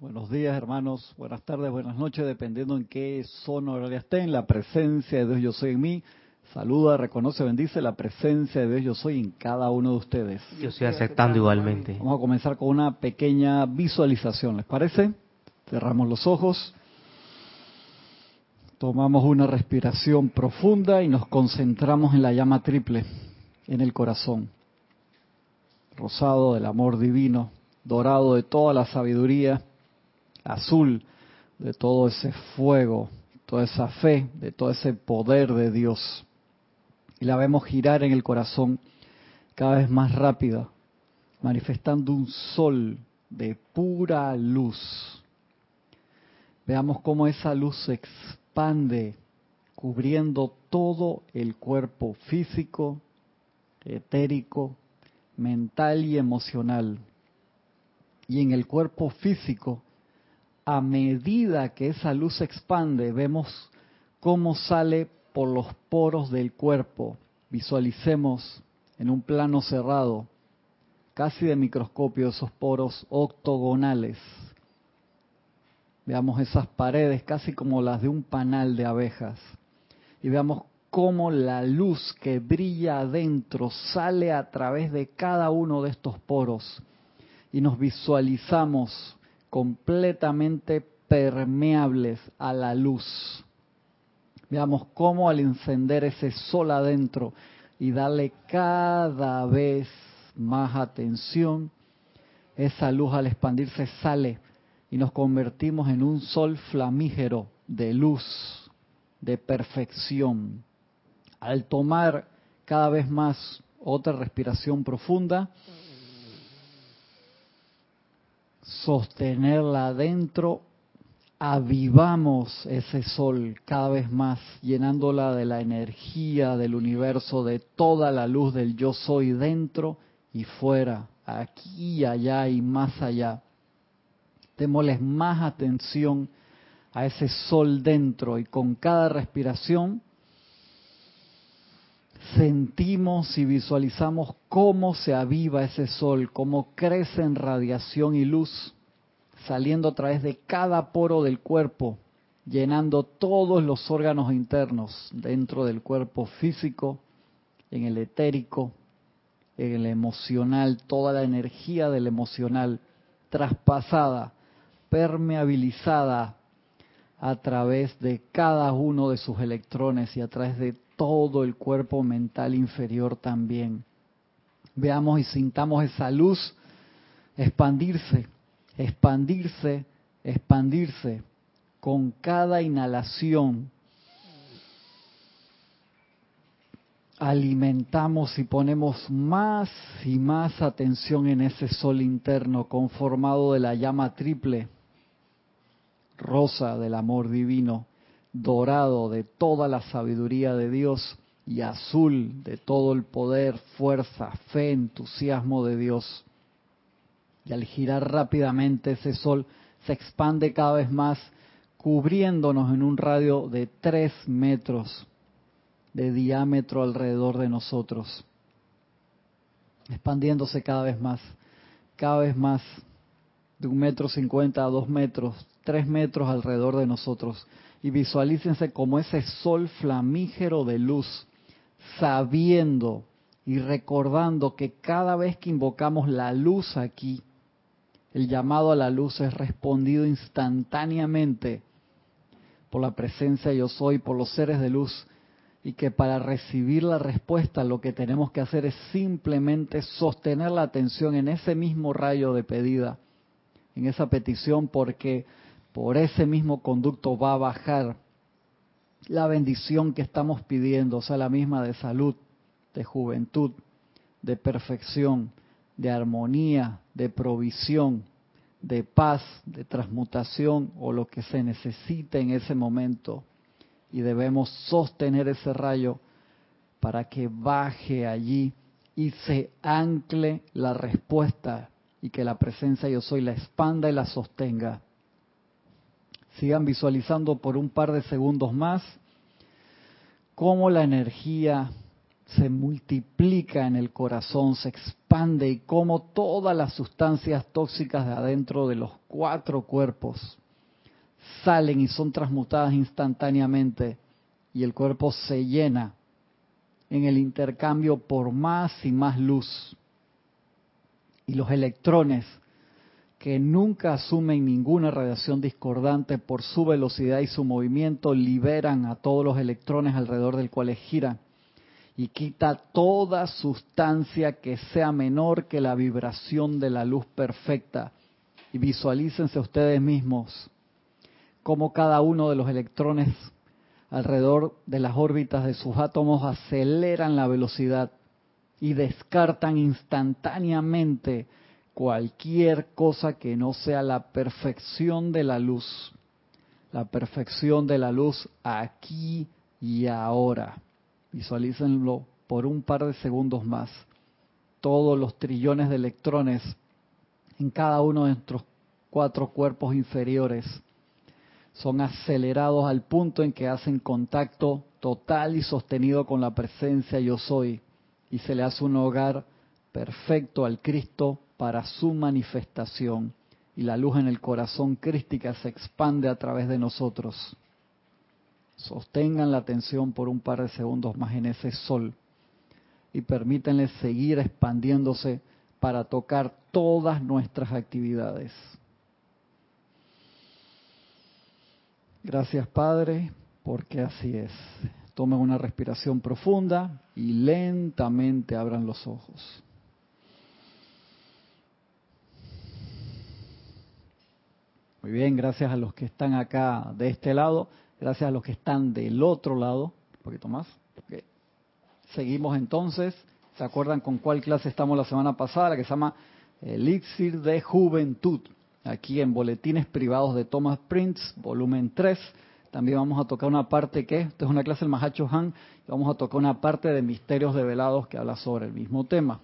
Buenos días, hermanos. Buenas tardes, buenas noches, dependiendo en qué zona horaria estén. La presencia de Dios Yo Soy en mí. Saluda, reconoce, bendice la presencia de Dios Yo Soy en cada uno de ustedes. Yo estoy aceptando igualmente. Vamos a comenzar con una pequeña visualización, ¿les parece? Cerramos los ojos. Tomamos una respiración profunda y nos concentramos en la llama triple, en el corazón. Rosado del amor divino, dorado de toda la sabiduría, azul de todo ese fuego, toda esa fe, de todo ese poder de Dios. Y la vemos girar en el corazón cada vez más rápida, manifestando un sol de pura luz. Veamos cómo esa luz se expande, cubriendo todo el cuerpo físico, etérico, mental y emocional. Y en el cuerpo físico a medida que esa luz se expande, vemos cómo sale por los poros del cuerpo. Visualicemos en un plano cerrado, casi de microscopio, esos poros octogonales. Veamos esas paredes casi como las de un panal de abejas. Y veamos cómo la luz que brilla adentro sale a través de cada uno de estos poros. Y nos visualizamos completamente permeables a la luz. Veamos cómo al encender ese sol adentro y darle cada vez más atención, esa luz al expandirse sale y nos convertimos en un sol flamígero de luz, de perfección. Al tomar cada vez más otra respiración profunda, sostenerla adentro, avivamos ese sol cada vez más, llenándola de la energía del universo, de toda la luz del yo soy dentro y fuera, aquí allá y más allá. Démosles más atención a ese sol dentro y con cada respiración sentimos y visualizamos cómo se aviva ese sol, cómo crece en radiación y luz, saliendo a través de cada poro del cuerpo, llenando todos los órganos internos dentro del cuerpo físico, en el etérico, en el emocional, toda la energía del emocional traspasada, permeabilizada a través de cada uno de sus electrones y a través de todo el cuerpo mental inferior también. Veamos y sintamos esa luz expandirse, expandirse, expandirse con cada inhalación. Alimentamos y ponemos más y más atención en ese sol interno conformado de la llama triple, rosa del amor divino, dorado de toda la sabiduría de Dios y azul de todo el poder, fuerza, fe, entusiasmo de Dios. Y al girar rápidamente ese sol se expande cada vez más, cubriéndonos en un radio de tres metros de diámetro alrededor de nosotros, expandiéndose cada vez más, cada vez más, de un metro cincuenta a dos metros, tres metros alrededor de nosotros y visualícense como ese sol flamígero de luz, sabiendo y recordando que cada vez que invocamos la luz aquí, el llamado a la luz es respondido instantáneamente por la presencia yo soy, por los seres de luz, y que para recibir la respuesta lo que tenemos que hacer es simplemente sostener la atención en ese mismo rayo de pedida, en esa petición, porque por ese mismo conducto va a bajar la bendición que estamos pidiendo, o sea, la misma de salud, de juventud, de perfección, de armonía, de provisión, de paz, de transmutación o lo que se necesite en ese momento. Y debemos sostener ese rayo para que baje allí y se ancle la respuesta y que la presencia yo soy la expanda y la sostenga Sigan visualizando por un par de segundos más cómo la energía se multiplica en el corazón, se expande y como todas las sustancias tóxicas de adentro de los cuatro cuerpos salen y son transmutadas instantáneamente y el cuerpo se llena en el intercambio por más y más luz. Y los electrones que nunca asumen ninguna radiación discordante por su velocidad y su movimiento liberan a todos los electrones alrededor del cual giran y quita toda sustancia que sea menor que la vibración de la luz perfecta. Y visualícense ustedes mismos como cada uno de los electrones alrededor de las órbitas de sus átomos aceleran la velocidad y descartan instantáneamente cualquier cosa que no sea la perfección de la luz, la perfección de la luz aquí y ahora. Visualícenlo por un par de segundos más. Todos los trillones de electrones en cada uno de nuestros cuatro cuerpos inferiores son acelerados al punto en que hacen contacto total y sostenido con la presencia yo soy y se le hace un hogar perfecto al Cristo para su manifestación y la luz en el corazón crística se expande a través de nosotros. Sostengan la atención por un par de segundos más en ese sol y permítanle seguir expandiéndose para tocar todas nuestras actividades. Gracias Padre, porque así es. Tomen una respiración profunda y lentamente abran los ojos. Muy bien, gracias a los que están acá de este lado, gracias a los que están del otro lado. Un poquito más. Seguimos entonces. ¿Se acuerdan con cuál clase estamos la semana pasada? La que se llama Elixir de Juventud aquí en Boletines Privados de Thomas Prince, volumen 3. También vamos a tocar una parte que, esta es una clase del Mahacho Han, y vamos a tocar una parte de Misterios Develados que habla sobre el mismo tema.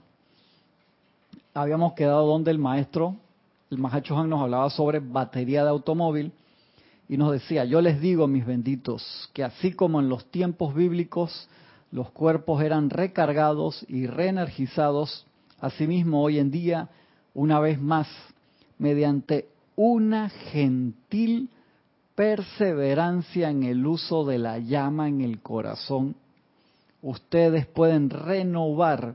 Habíamos quedado donde el maestro, el Mahacho Han nos hablaba sobre batería de automóvil y nos decía, yo les digo, mis benditos, que así como en los tiempos bíblicos los cuerpos eran recargados y reenergizados, asimismo hoy en día, una vez más, mediante una gentil perseverancia en el uso de la llama en el corazón, ustedes pueden renovar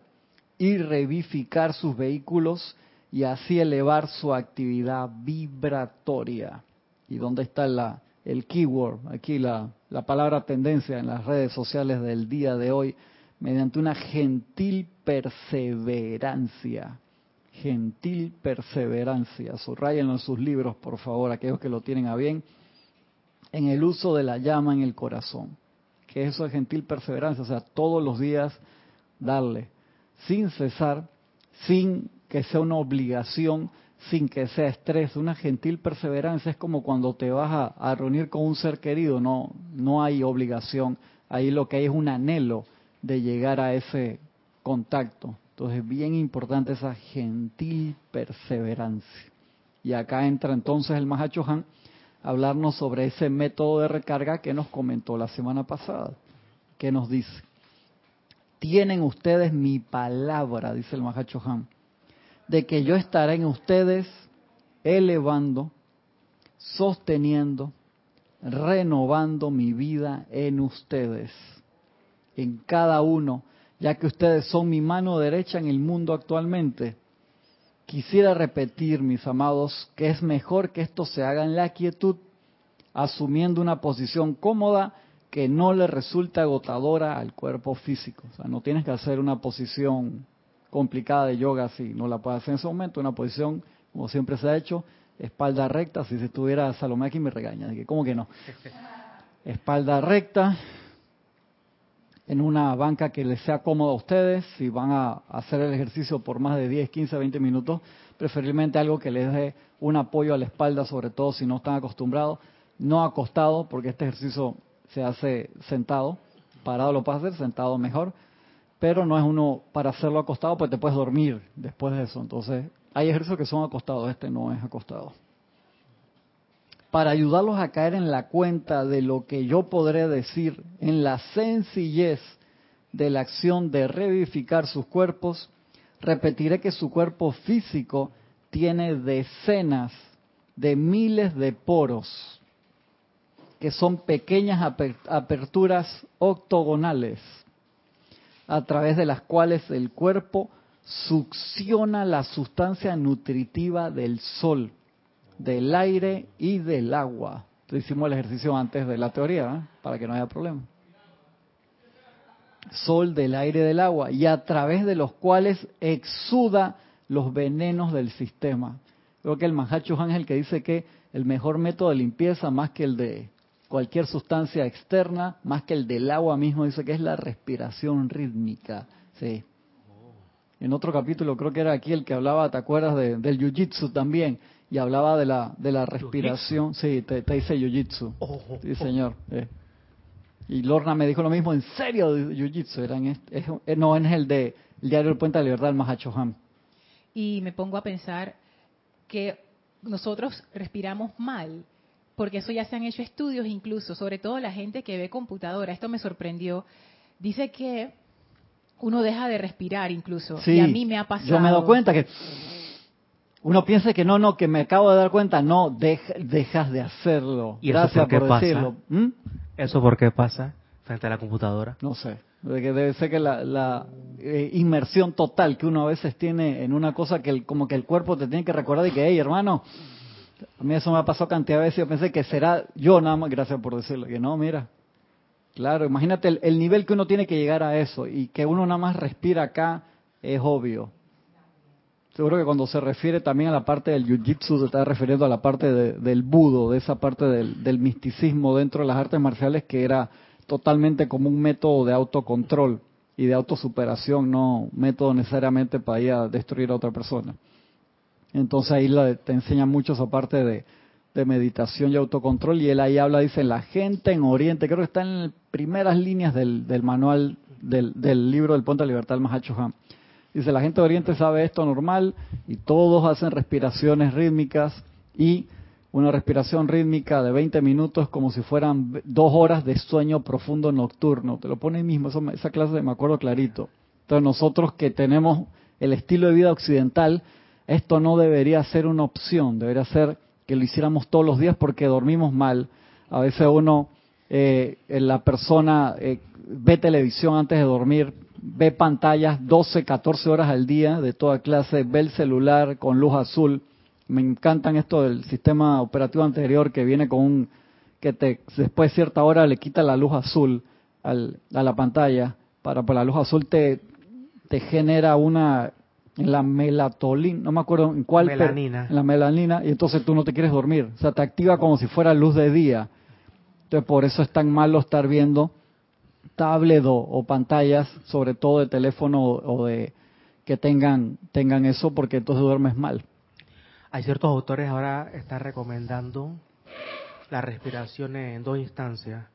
y revivificar sus vehículos y así elevar su actividad vibratoria. ¿Y dónde está la, el keyword? Aquí la, la palabra tendencia en las redes sociales del día de hoy, mediante una gentil perseverancia gentil perseverancia. Subrayenlo en sus libros, por favor, aquellos que lo tienen a bien, en el uso de la llama en el corazón. Que eso es gentil perseverancia, o sea, todos los días darle, sin cesar, sin que sea una obligación, sin que sea estrés. Una gentil perseverancia es como cuando te vas a, reunir con un ser querido, no, no hay obligación. Ahí lo que hay es un anhelo de llegar a ese contacto. Entonces es bien importante esa gentil perseverancia. Y acá entra entonces el Mahacho Han a hablarnos sobre ese método de recarga que nos comentó la semana pasada. Que nos dice, tienen ustedes mi palabra, dice el Mahacho Han, de que yo estaré en ustedes elevando, sosteniendo, renovando mi vida en ustedes, en cada uno ya que ustedes son mi mano derecha en el mundo actualmente. Quisiera repetir, mis amados, que es mejor que esto se haga en la quietud, asumiendo una posición cómoda que no le resulta agotadora al cuerpo físico. O sea, no tienes que hacer una posición complicada de yoga si no la puedes hacer en ese momento, una posición como siempre se ha hecho, espalda recta, si se estuviera Salomé aquí me regaña, ¿cómo que no? Espalda recta, en una banca que les sea cómoda a ustedes, si van a hacer el ejercicio por más de 10, 15, 20 minutos, preferiblemente algo que les dé un apoyo a la espalda, sobre todo si no están acostumbrados, no acostado, porque este ejercicio se hace sentado, parado lo puedes hacer, sentado mejor, pero no es uno para hacerlo acostado, pues te puedes dormir después de eso. Entonces, hay ejercicios que son acostados, este no es acostado. Para ayudarlos a caer en la cuenta de lo que yo podré decir en la sencillez de la acción de revivificar sus cuerpos, repetiré que su cuerpo físico tiene decenas de miles de poros, que son pequeñas aperturas octogonales, a través de las cuales el cuerpo succiona la sustancia nutritiva del sol, del aire y del agua. hicimos el ejercicio antes de la teoría, ¿eh? para que no haya problema. Sol, del aire del agua, y a través de los cuales exuda los venenos del sistema. Creo que el Mahacho es que dice que el mejor método de limpieza, más que el de cualquier sustancia externa, más que el del agua mismo, dice que es la respiración rítmica. Sí. En otro capítulo, creo que era aquí el que hablaba, ¿te acuerdas del jiu-jitsu también? Y hablaba de la, de la respiración. Sí, te, dice jiu-jitsu. sí, señor. Eh. Y Lorna me dijo lo mismo, ¿en serio jiu-jitsu? no, es el de el Diario del Puente de la Libertad, el Mahacho y me pongo a pensar que nosotros respiramos mal, porque eso ya se han hecho estudios incluso, sobre todo la gente que ve computadora, esto me sorprendió, dice que uno deja de respirar incluso, y a mí me ha pasado. Yo me he dado cuenta que uno piensa que no, no, que me acabo de dar cuenta, no, dejas de hacerlo. ¿Y Gracias por, decirlo. ¿Mm? ¿Eso por qué pasa frente a la computadora? No sé. Debe ser que la, eh, inmersión total que uno a veces tiene en una cosa que como que el cuerpo te tiene que recordar y que, hey, hermano, a mí eso me ha pasado cantidad de veces. Yo pensé que será yo nada más, gracias por decirlo, que no, mira. Claro, imagínate el, nivel que uno tiene que llegar a eso y que uno nada más respira acá es obvio. Seguro que cuando se refiere también a la parte del jiu-jitsu se está refiriendo a la parte del budo, de esa parte del, misticismo dentro de las artes marciales que era totalmente como un método de autocontrol y de autosuperación, no método necesariamente para ir a destruir a otra persona. Entonces ahí te enseña mucho esa parte de, meditación y autocontrol y él ahí habla, dice, la gente en Oriente, creo que está en primeras líneas del, manual del, libro del Ponte de Libertad del Mahacho. Dice, la gente de Oriente sabe esto normal y todos hacen respiraciones rítmicas y una respiración rítmica de 20 minutos como si fueran dos horas de sueño profundo nocturno. Te lo pone ahí mismo, esa clase me acuerdo clarito. Entonces nosotros que tenemos el estilo de vida occidental, esto no debería ser una opción, debería ser que lo hiciéramos todos los días porque dormimos mal. A veces uno, eh, la persona eh, ve televisión antes de dormir, ve pantallas 12, 14 horas al día de toda clase, ve el celular con luz azul me encantan esto del sistema operativo anterior que viene con un que te después de cierta hora le quita la luz azul al, a la pantalla para pues la luz azul te te genera una la melatolina, no me acuerdo en cuál, melanina. en la melanina y entonces tú no te quieres dormir, o sea, te activa como si fuera luz de día. Entonces por eso es tan malo estar viendo tablet o, pantallas, sobre todo de teléfono o, o de que tengan tengan eso porque entonces duermes mal. Hay ciertos autores ahora están recomendando la respiración en dos instancias.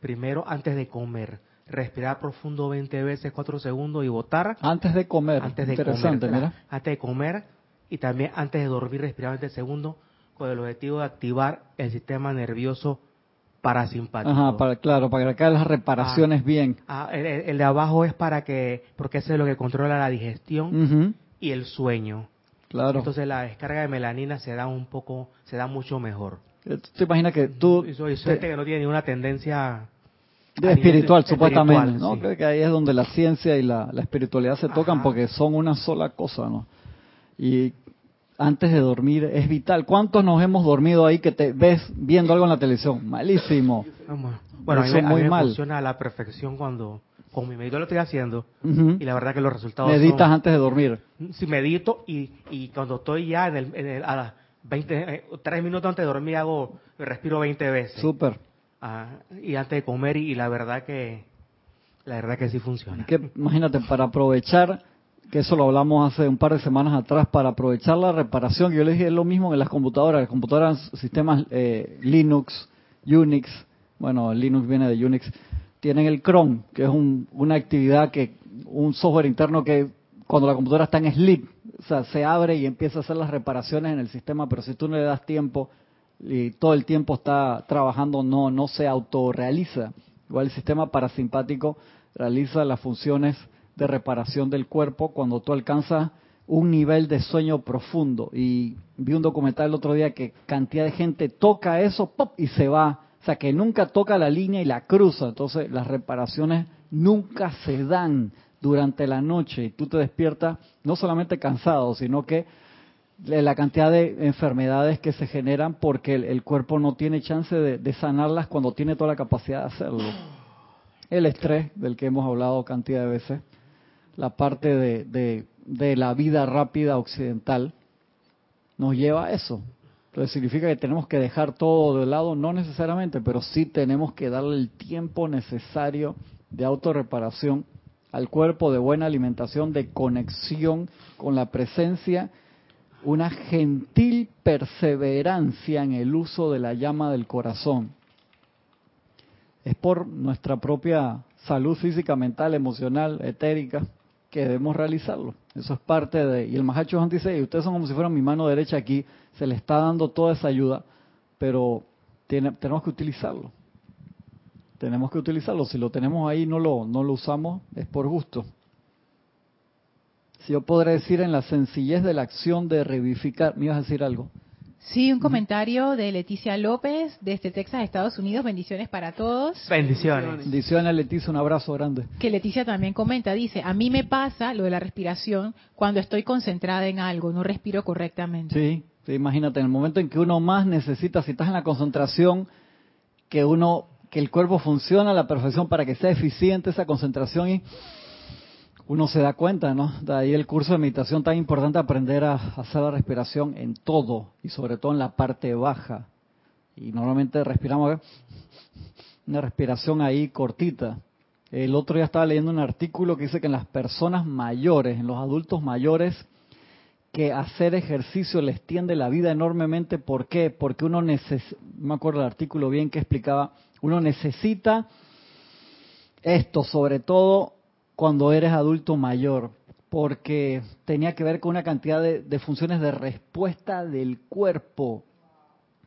Primero, antes de comer. Respirar profundo 20 veces, 4 segundos y botar. Antes de comer. Antes de Interesante, comer. Mira. Antes de comer y también antes de dormir, respirar 20 segundos con el objetivo de activar el sistema nervioso parasimpático. Ajá, para, claro, para que haga las reparaciones ah, bien. Ah, el, de abajo es para que, porque ese es lo que controla la digestión y el sueño. Entonces la descarga de melanina se da un poco, se da mucho mejor. Eh, ¿Tú te imaginas que tú... Y soy gente que no tiene ninguna tendencia... espiritual, supuestamente, ¿no? Creo que ahí es donde la ciencia y la, espiritualidad se tocan porque son una sola cosa, ¿no? Y antes de dormir es vital. ¿Cuántos nos hemos dormido ahí que te ves viendo algo en la televisión? Malísimo. Bueno, Eso a mí, muy mal. funciona a la perfección cuando con mi medito lo estoy haciendo y la verdad que los resultados meditas antes de dormir sí medito y, y cuando estoy ya en el, a las 20 eh, tres minutos antes de dormir hago respiro 20 veces súper y antes de comer y, la verdad que la verdad que sí funciona. Imagínate para aprovechar que eso lo hablamos hace un par de semanas atrás para aprovechar la reparación yo les dije lo mismo en las computadoras. Las computadoras sistemas eh, Linux Unix bueno Linux viene de Unix tienen el Chrome, que es una actividad que, un software interno que cuando la computadora está en sleep, o sea, se abre y empieza a hacer las reparaciones en el sistema, pero si tú no le das tiempo y todo el tiempo está trabajando, no, no se autorrealiza. Igual el sistema parasimpático realiza las funciones de reparación del cuerpo cuando tú alcanzas un nivel de sueño profundo. Y vi un documental el otro día que cantidad de gente toca eso ¡pop! y se va. O sea, que nunca toca la línea y la cruza. Entonces, las reparaciones nunca se dan durante la noche y tú te despiertas no solamente cansado, sino que la cantidad de enfermedades que se generan porque el, cuerpo no tiene chance de, sanarlas cuando tiene toda la capacidad de hacerlo. El estrés, del que hemos hablado cantidad de veces, la parte de, de la vida rápida occidental, nos lleva a eso. Entonces significa que tenemos que dejar todo de lado, no necesariamente, pero sí tenemos que darle el tiempo necesario de autorreparación al cuerpo, de buena alimentación, de conexión con la presencia, una gentil perseverancia en el uso de la llama del corazón. Es por nuestra propia salud física, mental, emocional, etérica, que debemos realizarlo. Eso es parte de... Y el Mahacho dice, y ustedes son como si fueran mi mano derecha aquí, se le está dando toda esa ayuda, pero tenemos que utilizarlo tenemos que utilizarlo. Si lo tenemos ahí no lo, no lo usamos, es por gusto. Si yo podré decir en la sencillez de la acción de revivificar, ¿me ibas a decir algo? Sí, un comentario de Leticia López desde Texas, Estados Unidos. Bendiciones para todos. Bendiciones. Bendiciones, Leticia, un abrazo grande. Que Leticia también comenta, dice, a mí me pasa lo de la respiración cuando estoy concentrada en algo, no respiro correctamente. Sí, sí imagínate, en el momento en que uno más necesita, si estás en la concentración, que uno que el cuerpo funciona a la perfección para que sea eficiente esa concentración y uno se da cuenta, ¿no? De ahí el curso de meditación tan importante aprender a hacer la respiración en todo y sobre todo en la parte baja. Y normalmente respiramos una respiración ahí cortita. El otro día estaba leyendo un artículo que dice que en las personas mayores, en los adultos mayores, que hacer ejercicio les tiende la vida enormemente. ¿Por qué? Porque uno necesita, no me acuerdo el artículo bien que explicaba, uno necesita esto, sobre todo cuando eres adulto mayor, porque tenía que ver con una cantidad de, funciones de respuesta del cuerpo.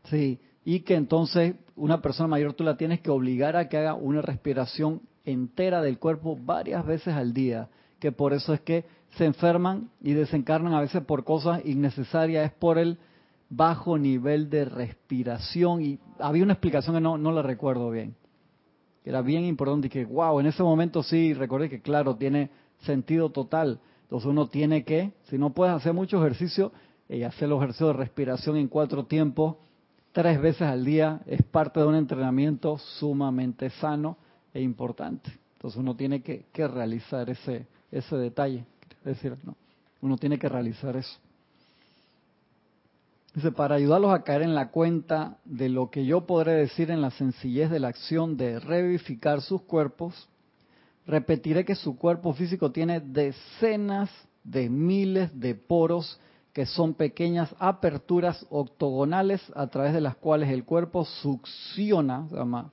Sí, y que entonces una persona mayor tú la tienes que obligar a que haga una respiración entera del cuerpo varias veces al día, que por eso es que se enferman y desencarnan a veces por cosas innecesarias, es por el bajo nivel de respiración y había una explicación que no, no la recuerdo bien. Era bien importante y que, wow, en ese momento sí, recordé que claro, tiene sentido total. Entonces uno tiene que, si no puedes hacer mucho ejercicio, y eh, hacer los ejercicios de respiración en cuatro tiempos, tres veces al día, es parte de un entrenamiento sumamente sano e importante. Entonces uno tiene que, que realizar ese, ese detalle. Es decir, no, uno tiene que realizar eso. Dice, para ayudarlos a caer en la cuenta de lo que yo podré decir en la sencillez de la acción de revivificar sus cuerpos, repetiré que su cuerpo físico tiene decenas de miles de poros que son pequeñas aperturas octogonales a través de las cuales el cuerpo succiona, o sea,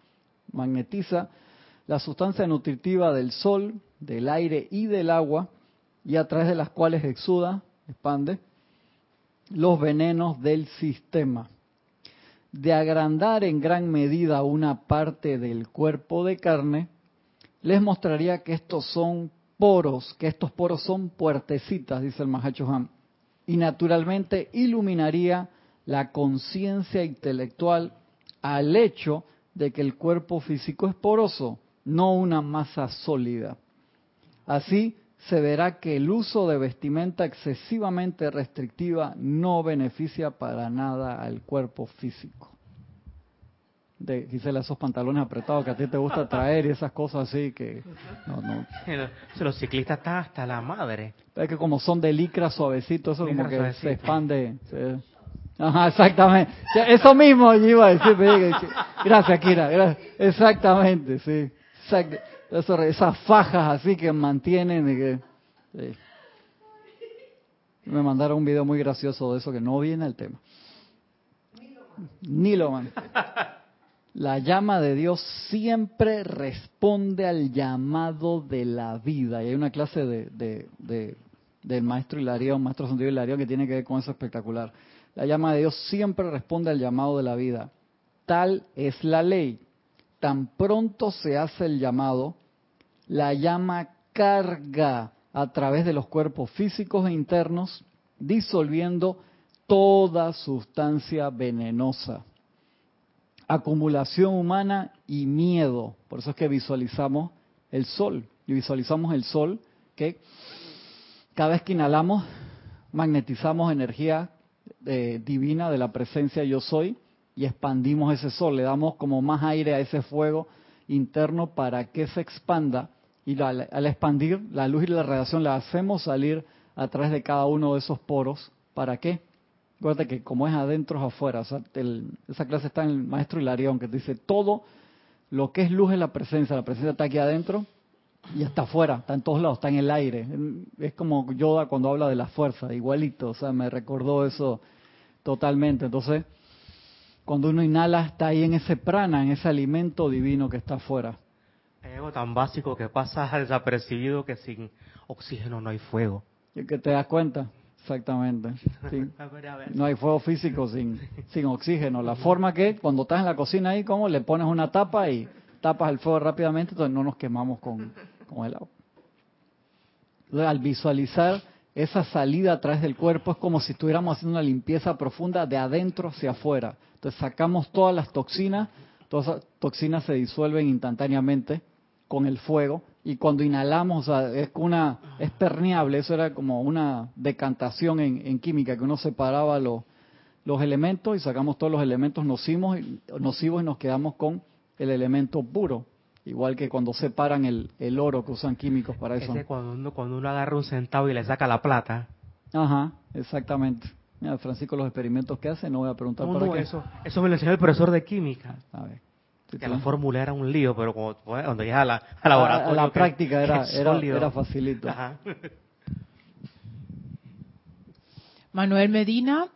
magnetiza la sustancia nutritiva del sol, del aire y del agua, y a través de las cuales exuda, expande, los venenos del sistema. De agrandar en gran medida una parte del cuerpo de carne, les mostraría que estos son poros, que estos poros son puertecitas, dice el Mahacho Han, y naturalmente iluminaría la conciencia intelectual al hecho de que el cuerpo físico es poroso, no una masa sólida. Así, se verá que el uso de vestimenta excesivamente restrictiva no beneficia para nada al cuerpo físico. De, Gisela, esos pantalones apretados que a ti te gusta traer y esas cosas así que... No, no. Los ciclistas están hasta la madre. Es que como son de licra suavecito, eso como que se expande. Ajá, exactamente. Eso mismo yo iba a decir. Gracias, Kira. Exactamente, sí. Exactamente esas fajas así que mantienen. Y que, Me mandaron un video muy gracioso de eso que no viene al tema. Ni lo man. La llama de Dios siempre responde al llamado de la vida. Y hay una clase de, de, del maestro Hilarión, maestro Santiago Hilarión, que tiene que ver con eso espectacular. La llama de Dios siempre responde al llamado de la vida. Tal es la ley. Tan pronto se hace el llamado, la llama carga a través de los cuerpos físicos e internos, disolviendo toda sustancia venenosa. Acumulación humana y miedo. Por eso es que visualizamos el sol. Y visualizamos el sol que cada vez que inhalamos magnetizamos energía eh, divina de la presencia yo soy y expandimos ese sol, le damos como más aire a ese fuego interno para que se expanda y al, expandir la luz y la radiación la hacemos salir a través de cada uno de esos poros. ¿Para qué? Acuérdate que como es adentro es afuera. esa clase está en el maestro Hilarión que dice todo lo que es luz es la presencia. La presencia está aquí adentro y está afuera, está en todos lados, está en el aire. Es como Yoda cuando habla de la fuerza, igualito. O sea, me recordó eso totalmente. Entonces, cuando uno inhala, está ahí en ese prana, en ese alimento divino que está afuera. Es algo tan básico que pasa desapercibido que sin oxígeno no hay fuego. Y que te das cuenta, exactamente. No hay fuego físico sin, sin oxígeno. La forma que cuando estás en la cocina ahí, como le pones una tapa y tapas el fuego rápidamente, entonces no nos quemamos con, con el agua. al visualizar esa salida a través del cuerpo es como si estuviéramos haciendo una limpieza profunda de adentro hacia afuera. Entonces sacamos todas las toxinas, todas las toxinas se disuelven instantáneamente con el fuego y cuando inhalamos, es una es permeable, eso era como una decantación en, química que uno separaba los, los elementos y sacamos todos los elementos nocivos, nocivos y nos quedamos con el elemento puro. Igual que cuando separan el, el oro que usan químicos para eso. cuando uno, cuando uno agarra un centavo y le saca la plata. Ajá, exactamente. Mira, Francisco, los experimentos que hace, no voy a preguntar para qué. Eso, eso me lo enseñó el profesor de química. A ver. Que la fórmula era un lío, pero cuando llega a la, a laboratorio... la práctica era, era, era facilito. Ajá. Manuel Medina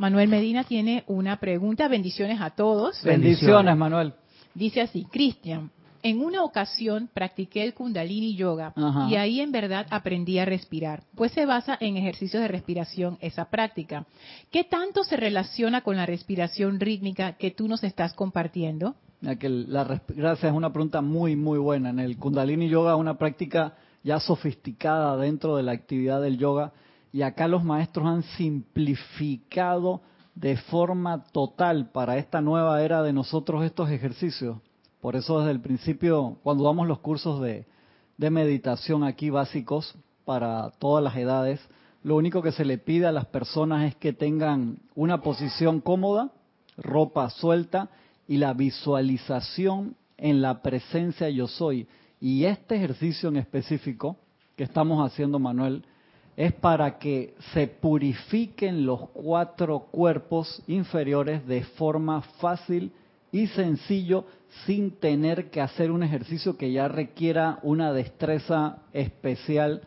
Manuel Medina tiene una pregunta. Bendiciones a todos. Bendiciones, Manuel. Dice así, Cristian, en una ocasión practiqué el kundalini yoga y ahí en verdad aprendí a respirar, pues se basa en ejercicios de respiración esa práctica. ¿Qué tanto se relaciona con la respiración rítmica que tú nos estás compartiendo? gracias, es una pregunta muy, muy buena. En el kundalini yoga una práctica ya sofisticada dentro de la actividad del yoga y acá los maestros han simplificado de forma total para esta nueva era de nosotros estos ejercicios. Por eso desde el principio, cuando damos los cursos de, meditación aquí básicos para todas las edades, lo único que se le pide a las personas es que tengan una posición cómoda, ropa suelta y la visualización en la presencia yo soy. Y este ejercicio en específico que estamos haciendo, Manuel, es para que se purifiquen los cuatro cuerpos inferiores de forma fácil y sencillo sin tener que hacer un ejercicio que ya requiera una destreza especial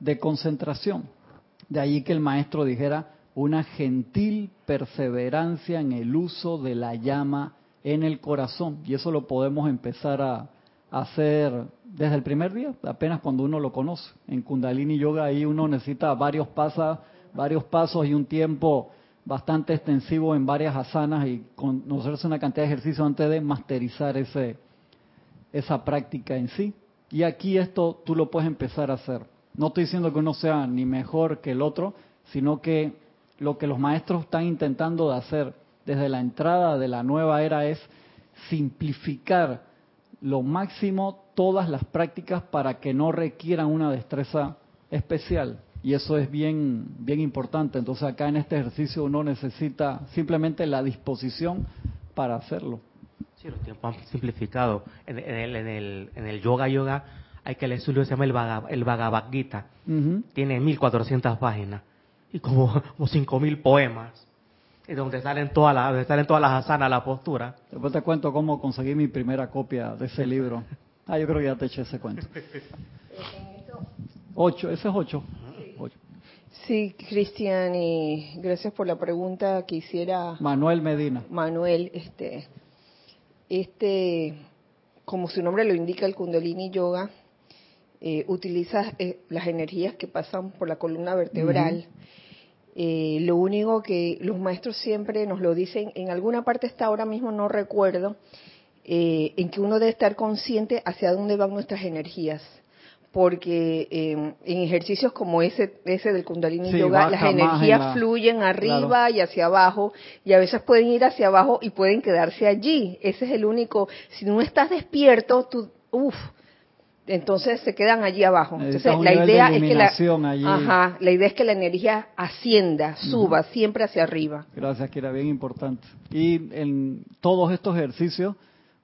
de concentración. De allí que el maestro dijera una gentil perseverancia en el uso de la llama en el corazón. Y eso lo podemos empezar a, hacer desde el primer día, apenas cuando uno lo conoce. En Kundalini Yoga ahí uno necesita varios pasos, varios pasos y un tiempo bastante extensivo en varias asanas y conocerse una cantidad de ejercicios antes de masterizar ese, esa práctica en sí. Y aquí esto tú lo puedes empezar a hacer. No estoy diciendo que uno sea ni mejor que el otro, sino que lo que los maestros están intentando de hacer desde la entrada de la nueva era es simplificar lo máximo todas las prácticas para que no requieran una destreza especial. Y eso es bien, bien importante. Entonces acá en este ejercicio uno necesita simplemente la disposición para hacerlo. Sí, los tiempos han simplificado. En, el, en, el, en el yoga yoga hay que leer su libro, se llama el, Bhagavad, el Bhagavad Gita. Tiene 1400 páginas y como, como 5000 poemas y donde salen todas las, donde salen todas las asanas, la postura. Después te cuento cómo conseguí mi primera copia de ese libro. Ah, yo creo que ya te eché ese cuento. Ocho, ese es ocho. Sí, Cristian, y gracias por la pregunta que hiciera Manuel Medina. Manuel, este, este, como su nombre lo indica, el Kundalini Yoga, eh, utiliza eh, las energías que pasan por la columna vertebral. Eh, lo único que los maestros siempre nos lo dicen, en alguna parte está ahora mismo, no recuerdo, eh, en que uno debe estar consciente hacia dónde van nuestras energías porque em, en ejercicios como ese ese del Kundalini Yoga, las energías fluyen arriba y hacia abajo y a veces pueden ir hacia abajo y pueden quedarse allí. Ese es el único. Si no estás despierto, tú, uff, entonces se quedan allí abajo. Entonces la idea es que la, ajá, la idea es que la energía ascienda, suba siempre hacia arriba. Gracias, que era bien importante. Y en todos estos ejercicios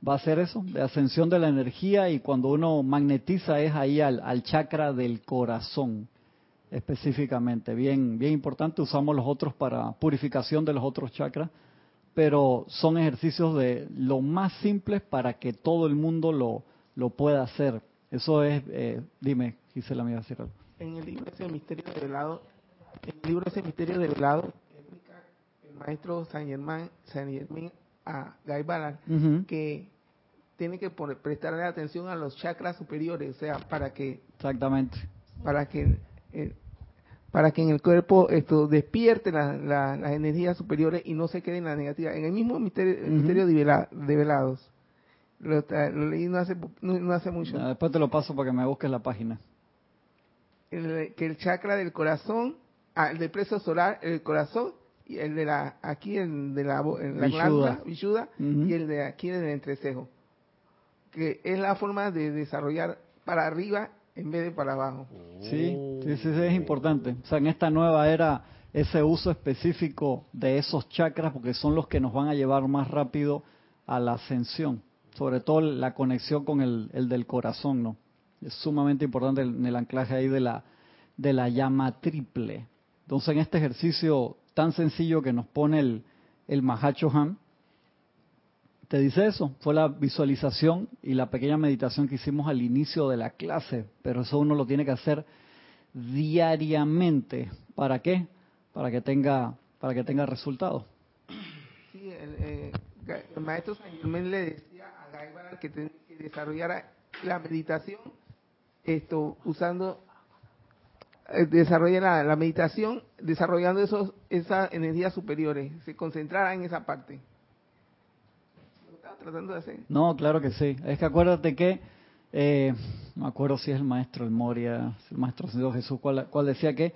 va a ser eso, de ascensión de la energía y cuando uno magnetiza es ahí al, chakra del corazón específicamente. Bien, bien importante, usamos los otros para purificación de los otros chakras, pero son ejercicios de lo más simples para que todo el mundo lo, lo pueda hacer. Eso es, eh, dime, Gisela, me iba a decir algo. En el libro ese misterio velado, en el libro ese misterio velado, explica el maestro San Germán, San Germán a Guy Ballard, que tiene que prestarle atención a los chakras superiores, o sea, para que exactamente para que eh, para que en el cuerpo esto despierte las energías superiores y no se quede en la negativa. En el mismo misterio, de, velados, lo, leí no hace, no, hace mucho. después te lo paso para que me busques la página. que el chakra del corazón, ah, el del preso solar, el corazón, y el de la, aquí el de la, la glándula, y el de aquí el del entrecejo que es la forma de desarrollar para arriba en vez de para abajo. Sí, sí, sí, es importante. O sea, en esta nueva era, ese uso específico de esos chakras, porque son los que nos van a llevar más rápido a la ascensión. Sobre todo la conexión con el, el del corazón, ¿no? Es sumamente importante en el anclaje ahí de la, de la llama triple. Entonces, en este ejercicio tan sencillo que nos pone el, el Mahacho Han, te dice eso, fue la visualización y la pequeña meditación que hicimos al inicio de la clase, pero eso uno lo tiene que hacer diariamente. ¿Para qué? Para que tenga, para que tenga resultados. Sí, el, eh, maestro San Germán le decía a Gaibara que tenía que desarrollar la meditación, esto usando eh, desarrollar la, meditación desarrollando esos esas energías superiores, se concentrara en esa parte No, claro que sí. Es que acuérdate que, eh, me acuerdo si es el maestro El Moria, el maestro Señor Jesús, cual, decía que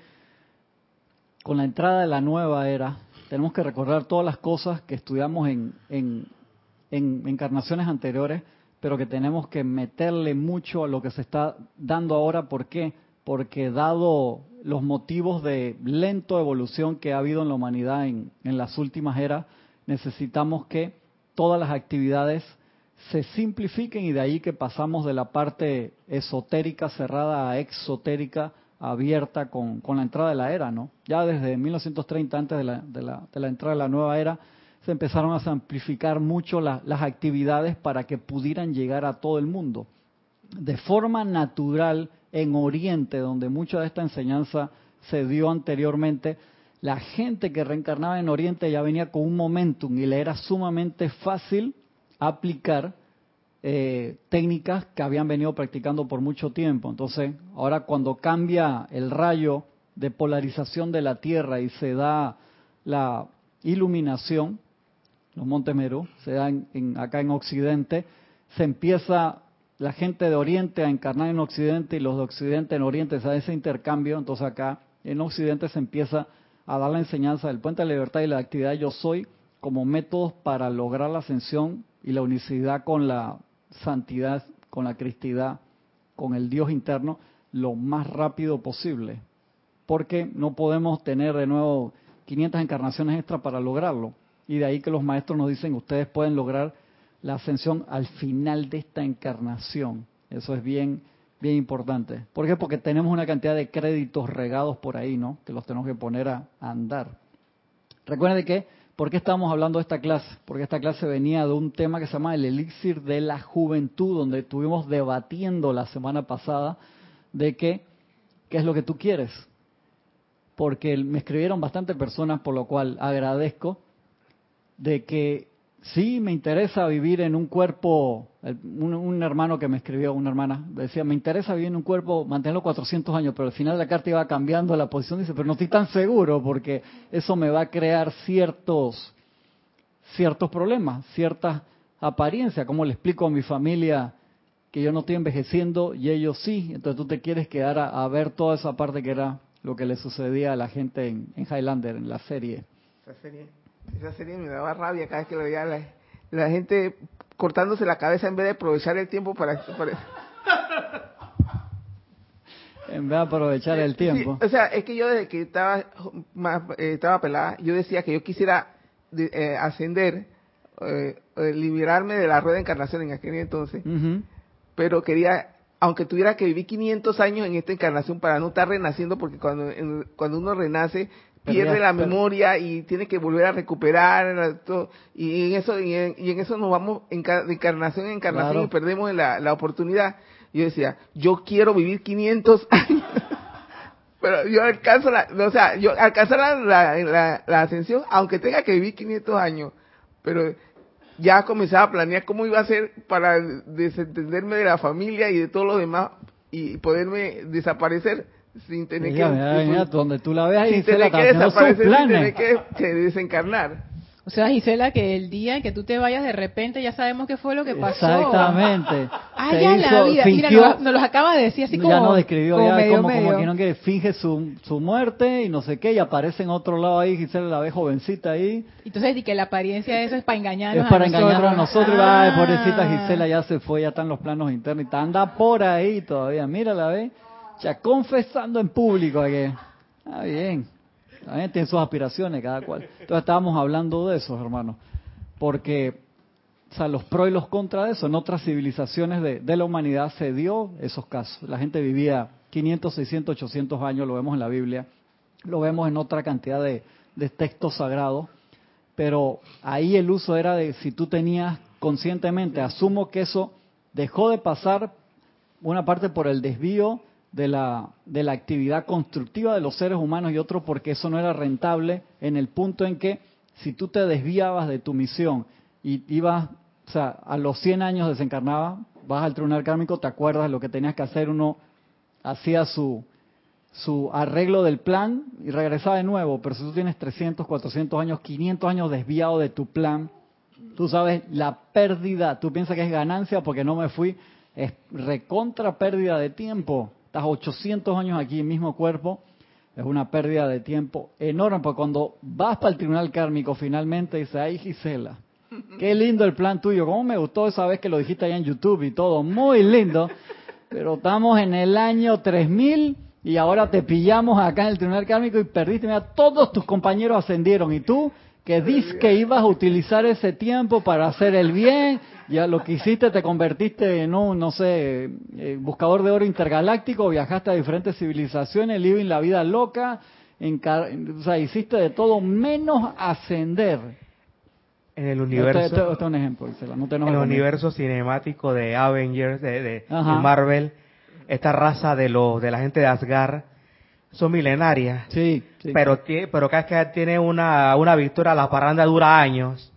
con la entrada de la nueva era, tenemos que recordar todas las cosas que estudiamos en encarnaciones anteriores, pero que tenemos que meterle mucho a lo que se está dando ahora. ¿Por qué? Porque dado los motivos de lento evolución que ha habido en la humanidad en, en las últimas eras, necesitamos que todas las actividades se simplifiquen y de ahí que pasamos de la parte esotérica cerrada a exotérica abierta con, con la entrada de la era, ¿no? Ya desde 1930, antes de la, de la, de la entrada de la nueva era, se empezaron a simplificar mucho las actividades para que pudieran llegar a todo el mundo. De forma natural, en Oriente, donde mucha de esta enseñanza se dio anteriormente, la gente que reencarnaba en Oriente ya venía con un momentum y le era sumamente fácil aplicar eh, técnicas que habían venido practicando por mucho tiempo. Entonces, ahora cuando cambia el rayo de polarización de la Tierra y se da la iluminación, los montes Meru, se da acá en Occidente, se empieza la gente de Oriente a encarnar en Occidente y los de Occidente en Oriente, se da ese intercambio, entonces acá en Occidente se empieza a dar la enseñanza del puente de la libertad y la actividad yo soy como métodos para lograr la ascensión y la unicidad con la santidad, con la cristidad, con el Dios interno, lo más rápido posible. Porque no podemos tener de nuevo 500 encarnaciones extra para lograrlo. Y de ahí que los maestros nos dicen, ustedes pueden lograr la ascensión al final de esta encarnación. Eso es bien bien importante. ¿Por qué? Porque tenemos una cantidad de créditos regados por ahí, ¿no? Que los tenemos que poner a, andar. Recuerden que, ¿por qué estamos hablando de esta clase? Porque esta clase venía de un tema que se llama el elixir de la juventud, donde estuvimos debatiendo la semana pasada de que, qué es lo que tú quieres. Porque me escribieron bastantes personas, por lo cual agradezco, de que Sí, me interesa vivir en un cuerpo, un, hermano que me escribió, una hermana, decía, me interesa vivir en un cuerpo, mantenerlo 400 años, pero al final la carta iba cambiando la posición, dice, pero no estoy tan seguro porque eso me va a crear ciertos, ciertos problemas, ciertas apariencia. ¿Cómo le explico a mi familia que yo no estoy envejeciendo y ellos sí? Entonces tú te quieres quedar a, ver toda esa parte que era lo que le sucedía a la gente en, Highlander, en la serie. Esa serie, esa serie me daba rabia cada vez que lo veía la, la gente cortándose la cabeza en vez de aprovechar el tiempo para... en vez de aprovechar el tiempo. o sea, es que yo desde que estaba más, eh, estaba pelada, yo decía que yo quisiera eh, ascender, eh, liberarme de la rueda de encarnación en aquel entonces, pero quería, aunque tuviera que vivir 500 años en esta encarnación para no estar renaciendo, porque cuando, cuando uno renace pierde la memoria y tiene que volver a recuperar y en eso y en, eso nos vamos de encarnación en encarnación y perdemos la, la oportunidad. Yo decía yo quiero vivir 500 años. Pero yo alcanzo la o sea yo alcanzo la, la, la, ascensión aunque tenga que vivir 500 años. Pero ya comenzaba a planear cómo iba a ser para desentenderme de la familia y de todo lo demás y poderme desaparecer sin tener que donde tú la veas sin tener que desaparecer sin tener que, desencarnar o sea, Gisela, que el día en que tú te vayas de repente ya sabemos qué fue lo que pasó. Exactamente. ah, ya la vida. Mira, nos, lo acaba de decir así como. Ya nos describió, como ya como, como, que no que finge su, su muerte y no sé qué, y aparece en otro lado ahí, Gisela la ve jovencita ahí. Entonces, y que la apariencia de eso es para engañarnos Es para engañarnos a nosotros. Ay, pobrecita Gisela ya se fue, ya están los planos internos y anda por ahí todavía. Mira, la ve ya confesando en público que está bien, tiene sus aspiraciones cada cual. Entonces estábamos hablando de eso, hermanos, porque o sea, los pros y los contras de eso. En otras civilizaciones de, de, la humanidad se dio esos casos. La gente vivía 500, 600, 800 años, lo vemos en la Biblia, lo vemos en otra cantidad de, de textos sagrados, pero ahí el uso era de si tú tenías conscientemente, asumo que eso dejó de pasar una parte por el desvío de la, de la actividad constructiva de los seres humanos y otro porque eso no era rentable en el punto en que si tú te desviabas de tu misión y ibas, o sea, a los 100 años desencarnaba, vas al tribunal kármico, te acuerdas lo que tenías que hacer, uno hacía su, su arreglo del plan y regresaba de nuevo, pero si tú tienes 300, 400 años, 500 años desviado de tu plan, tú sabes la pérdida, tú piensas que es ganancia porque no me fui, es recontra pérdida de tiempo. 800 años aquí, mismo cuerpo, es una pérdida de tiempo enorme, porque cuando vas para el tribunal kármico finalmente dices, ay Gisela, qué lindo el plan tuyo, cómo me gustó esa vez que lo dijiste allá en YouTube y todo, muy lindo, pero estamos en el año 3000 y ahora te pillamos acá en el tribunal kármico y perdiste, mira, todos tus compañeros ascendieron y tú que dices que ibas a utilizar ese tiempo para hacer el bien, ya lo que hiciste te convertiste en un, no sé, eh, buscador de oro intergaláctico, viajaste a diferentes civilizaciones, living la vida loca, o sea, hiciste de todo menos ascender. En el universo. Este, este, este es un ejemplo, en el universo cinemático de Avengers, de, de Marvel, esta raza de los de la gente de Asgard son milenarias. Sí, Pero, pero cada vez que tiene una, una victoria, la parranda dura años.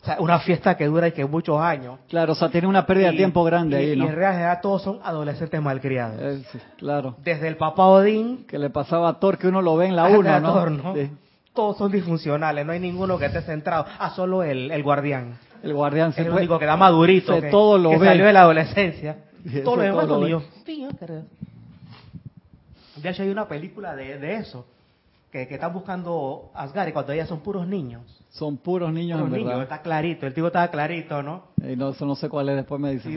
O sea, una fiesta que dura y que muchos años. Claro, o sea, tiene una pérdida de tiempo grande ahí, ¿no? Y en realidad todos son adolescentes malcriados. Eh, claro. Desde el papá Odín... Que le pasaba a Thor, que uno lo ve en la 1, ¿no? Todos son disfuncionales, no hay ninguno que esté centrado. Ah, solo el, el guardián. El guardián se Es el único que da madurito, que, todo lo que ve. salió de la adolescencia. todo lo demás son niños. De hecho, hay una película de, de eso, que, que, están buscando Asgard y cuando ellas son puros niños. Son puros niños, en verdad. está clarito, el tipo está clarito, ¿no? Y no, no sé cuál es, después me dice.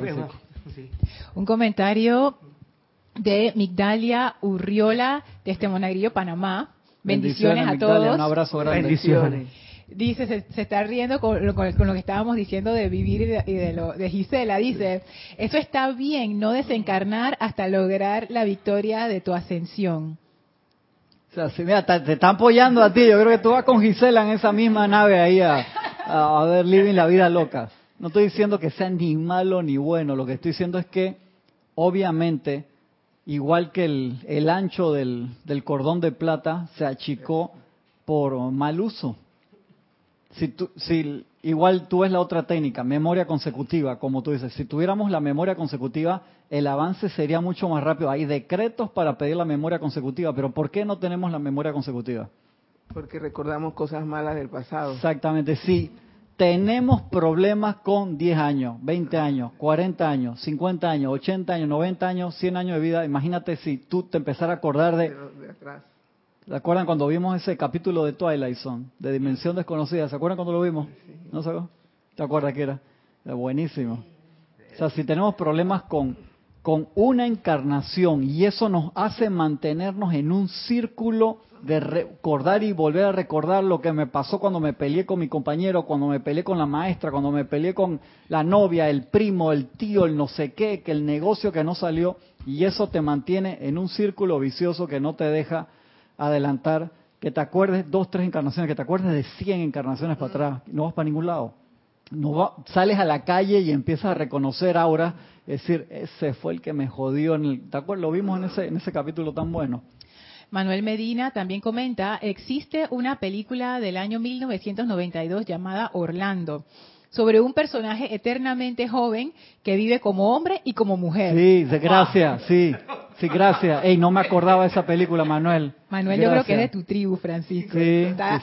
Sí, Un comentario de Migdalia Urriola, de este Monagrillo, Panamá. Bendiciones, a todos. Un abrazo grande. Bendiciones. Dice, se, está riendo con lo, que estábamos diciendo de vivir y de, lo, de Gisela. Dice, eso está bien, no desencarnar hasta lograr la victoria de tu ascensión. O sea, si mira, te, están apoyando a ti. Yo creo que tú vas con Gisela en esa misma nave ahí a, a, ver Living la vida loca. No estoy diciendo que sea ni malo ni bueno. Lo que estoy diciendo es que, obviamente, igual que el, el ancho del, del cordón de plata se achicó por mal uso si, tú, si igual tú ves la otra técnica, memoria consecutiva, como tú dices, si tuviéramos la memoria consecutiva, el avance sería mucho más rápido. Hay decretos para pedir la memoria consecutiva, pero ¿por qué no tenemos la memoria consecutiva? Porque recordamos cosas malas del pasado. Exactamente, sí. tenemos problemas con 10 años, 20 años, 40 años, 50 años, 80 años, 90 años, 100 años de vida. Imagínate si tú te empezaras a acordar de... ¿Se acuerdan cuando vimos ese capítulo de Twilight Zone, de Dimensión Desconocida? ¿Se acuerdan cuando lo vimos? ¿No se ¿Te acuerdas que era? era? Buenísimo. O sea, si tenemos problemas con, con una encarnación y eso nos hace mantenernos en un círculo de recordar y volver a recordar lo que me pasó cuando me peleé con mi compañero, cuando me peleé con la maestra, cuando me peleé con la novia, el primo, el tío, el no sé qué, que el negocio que no salió, y eso te mantiene en un círculo vicioso que no te deja adelantar, que te acuerdes dos, tres encarnaciones, que te acuerdes de cien encarnaciones para atrás, no vas para ningún lado. No sales a la calle y empiezas a reconocer ahora, es decir, ese fue el que me jodió en el, ¿te acuerdas? Lo vimos en ese, en ese capítulo tan bueno. Manuel Medina también comenta, existe una película del año 1992 llamada Orlando, sobre un personaje eternamente joven que vive como hombre y como mujer. Sí, gracias, sí, sí, gracias. Ey, no me acordaba de esa película, Manuel. Manuel, yo creo que es de tu tribu, Francisco. Sí. Está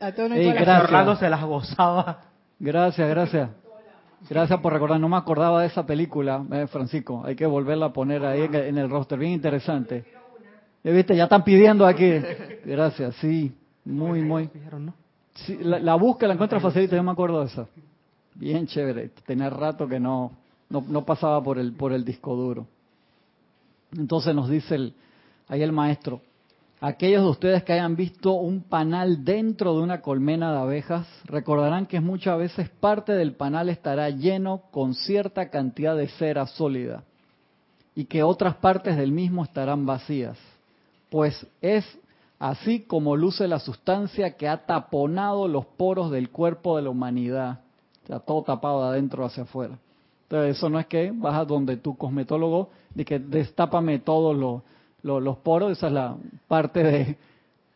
a tono Ey, Orlando se las gozaba. Gracias, gracias. Gracias por recordar, no me acordaba de esa película, eh, Francisco. Hay que volverla a poner ahí en el roster, bien interesante. ¿Viste? Ya están pidiendo aquí. Gracias, sí. Muy, muy. Sí, la, la busca, la encuentra facilita, yo me acuerdo de esa. Bien chévere. Tenía rato que no, no, no, pasaba por el, por el disco duro. Entonces nos dice el, ahí el maestro, aquellos de ustedes que hayan visto un panal dentro de una colmena de abejas, recordarán que muchas veces parte del panal estará lleno con cierta cantidad de cera sólida y que otras partes del mismo estarán vacías pues es así como luce la sustancia que ha taponado los poros del cuerpo de la humanidad. Sea, todo tapado de adentro hacia afuera. Entonces, eso no es que vas a donde tu cosmetólogo de que destápame todos los, los, poros, esa es la parte de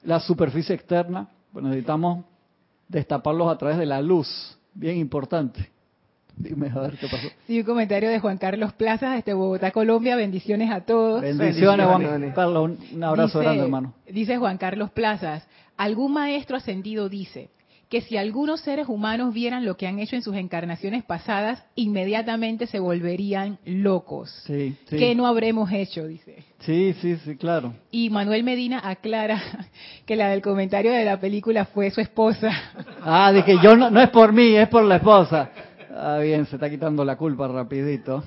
la superficie externa. Pues necesitamos destaparlos a través de la luz, bien importante. Dime, a ver qué pasó. Sí, un comentario de Juan Carlos Plazas, desde Bogotá, Colombia. Bendiciones a todos. Bendiciones, Juan Carlos. Un abrazo grande, hermano. Dice Juan Carlos Plazas, algún maestro ascendido dice que si algunos seres humanos vieran lo que han hecho en sus encarnaciones pasadas, inmediatamente se volverían locos. Sí, sí. ¿Qué no habremos hecho? Dice. Sí, sí, sí, claro. Y Manuel Medina aclara que la del comentario de la película fue su esposa. Ah, de que yo no, no es por mí, es por la esposa. Ah, bien, se está quitando la culpa rapidito.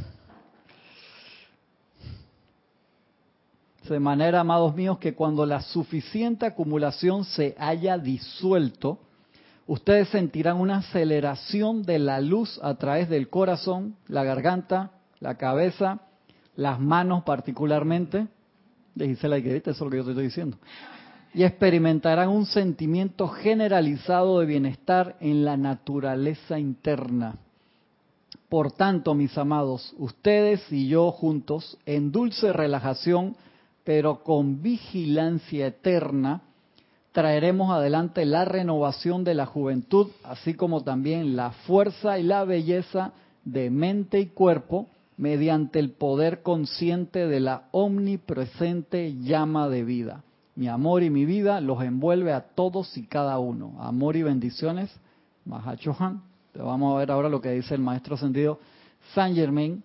De manera, amados míos, que cuando la suficiente acumulación se haya disuelto, ustedes sentirán una aceleración de la luz a través del corazón, la garganta, la cabeza, las manos particularmente. De Gisela, que eso es lo que yo te estoy diciendo. Y experimentarán un sentimiento generalizado de bienestar en la naturaleza interna. Por tanto, mis amados, ustedes y yo juntos, en dulce relajación, pero con vigilancia eterna, traeremos adelante la renovación de la juventud, así como también la fuerza y la belleza de mente y cuerpo, mediante el poder consciente de la omnipresente llama de vida. Mi amor y mi vida los envuelve a todos y cada uno. Amor y bendiciones, Mahachohan. Vamos a ver ahora lo que dice el maestro sentido Saint Germain,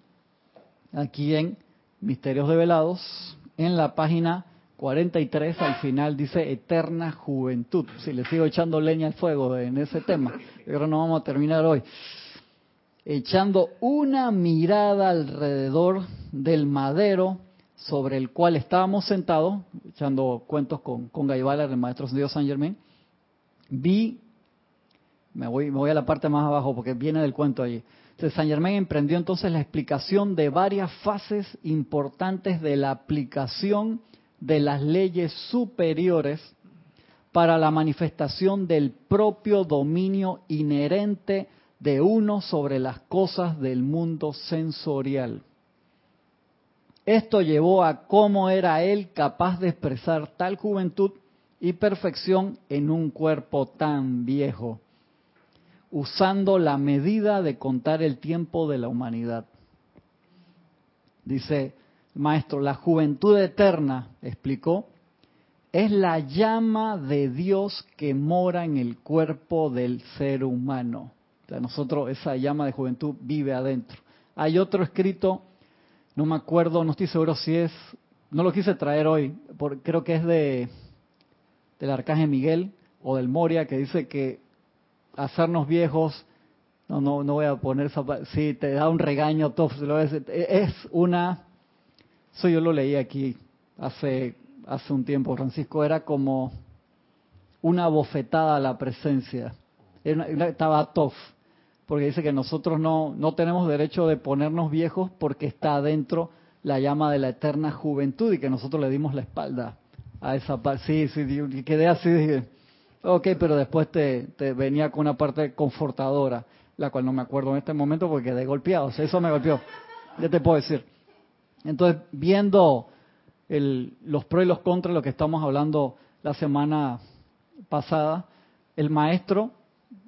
aquí en Misterios Develados, en la página 43 al final dice eterna juventud. Si le sigo echando leña al fuego en ese tema, pero no vamos a terminar hoy. Echando una mirada alrededor del madero sobre el cual estábamos sentados, echando cuentos con, con Gaibala, el maestro sentido Saint Germain, vi me voy, me voy a la parte más abajo porque viene del cuento allí. Saint Germain emprendió entonces la explicación de varias fases importantes de la aplicación de las leyes superiores para la manifestación del propio dominio inherente de uno sobre las cosas del mundo sensorial. Esto llevó a cómo era él capaz de expresar tal juventud y perfección en un cuerpo tan viejo usando la medida de contar el tiempo de la humanidad. Dice, maestro, la juventud eterna, explicó, es la llama de Dios que mora en el cuerpo del ser humano. O sea, nosotros, esa llama de juventud vive adentro. Hay otro escrito, no me acuerdo, no estoy seguro si es, no lo quise traer hoy, porque creo que es de del arcángel Miguel o del Moria, que dice que hacernos viejos, no, no, no voy a poner esa, sí, te da un regaño, todo, es una, eso yo lo leí aquí hace, hace un tiempo, Francisco, era como una bofetada a la presencia, estaba tof, porque dice que nosotros no, no tenemos derecho de ponernos viejos porque está adentro la llama de la eterna juventud y que nosotros le dimos la espalda a esa parte. Sí, sí, quedé así, dije, ok, pero después te, venía con una parte confortadora, la cual no me acuerdo en este momento porque quedé golpeado, eso me golpeó, ya te puedo decir. Entonces, viendo el, los pros y los contras, lo que estamos hablando la semana pasada, el maestro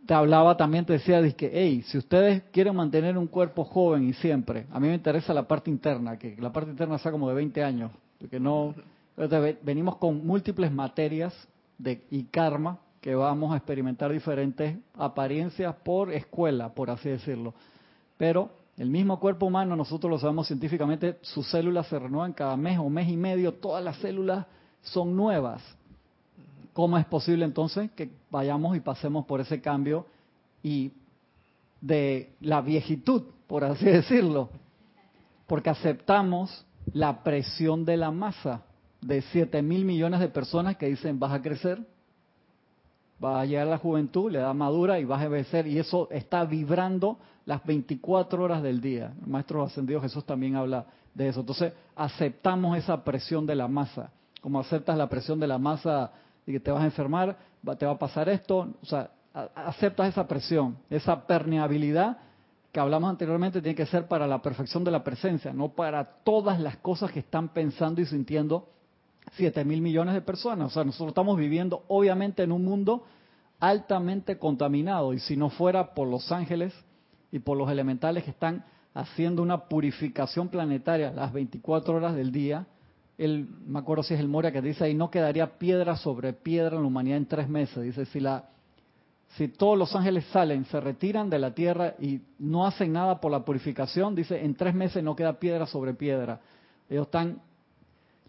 te hablaba también, te decía, que, hey, si ustedes quieren mantener un cuerpo joven y siempre, a mí me interesa la parte interna, que la parte interna sea como de 20 años, porque no, venimos con múltiples materias de, y karma que vamos a experimentar diferentes apariencias por escuela, por así decirlo. Pero el mismo cuerpo humano, nosotros lo sabemos científicamente, sus células se renuevan cada mes o mes y medio, todas las células son nuevas. ¿Cómo es posible entonces que vayamos y pasemos por ese cambio y de la viejitud, por así decirlo? Porque aceptamos la presión de la masa de 7 mil millones de personas que dicen vas a crecer, vas a llegar la juventud, le da madura y vas a envejecer y eso está vibrando las 24 horas del día. El Maestro Ascendido Jesús también habla de eso. Entonces aceptamos esa presión de la masa, como aceptas la presión de la masa y que te vas a enfermar, te va a pasar esto, o sea, aceptas esa presión, esa permeabilidad que hablamos anteriormente tiene que ser para la perfección de la presencia, no para todas las cosas que están pensando y sintiendo 7 mil millones de personas. O sea, nosotros estamos viviendo obviamente en un mundo altamente contaminado y si no fuera por los ángeles y por los elementales que están haciendo una purificación planetaria las 24 horas del día, el, me acuerdo si es el Moria que dice ahí, no quedaría piedra sobre piedra en la humanidad en tres meses. Dice, si, la, si todos los ángeles salen, se retiran de la tierra y no hacen nada por la purificación, dice, en tres meses no queda piedra sobre piedra. Ellos están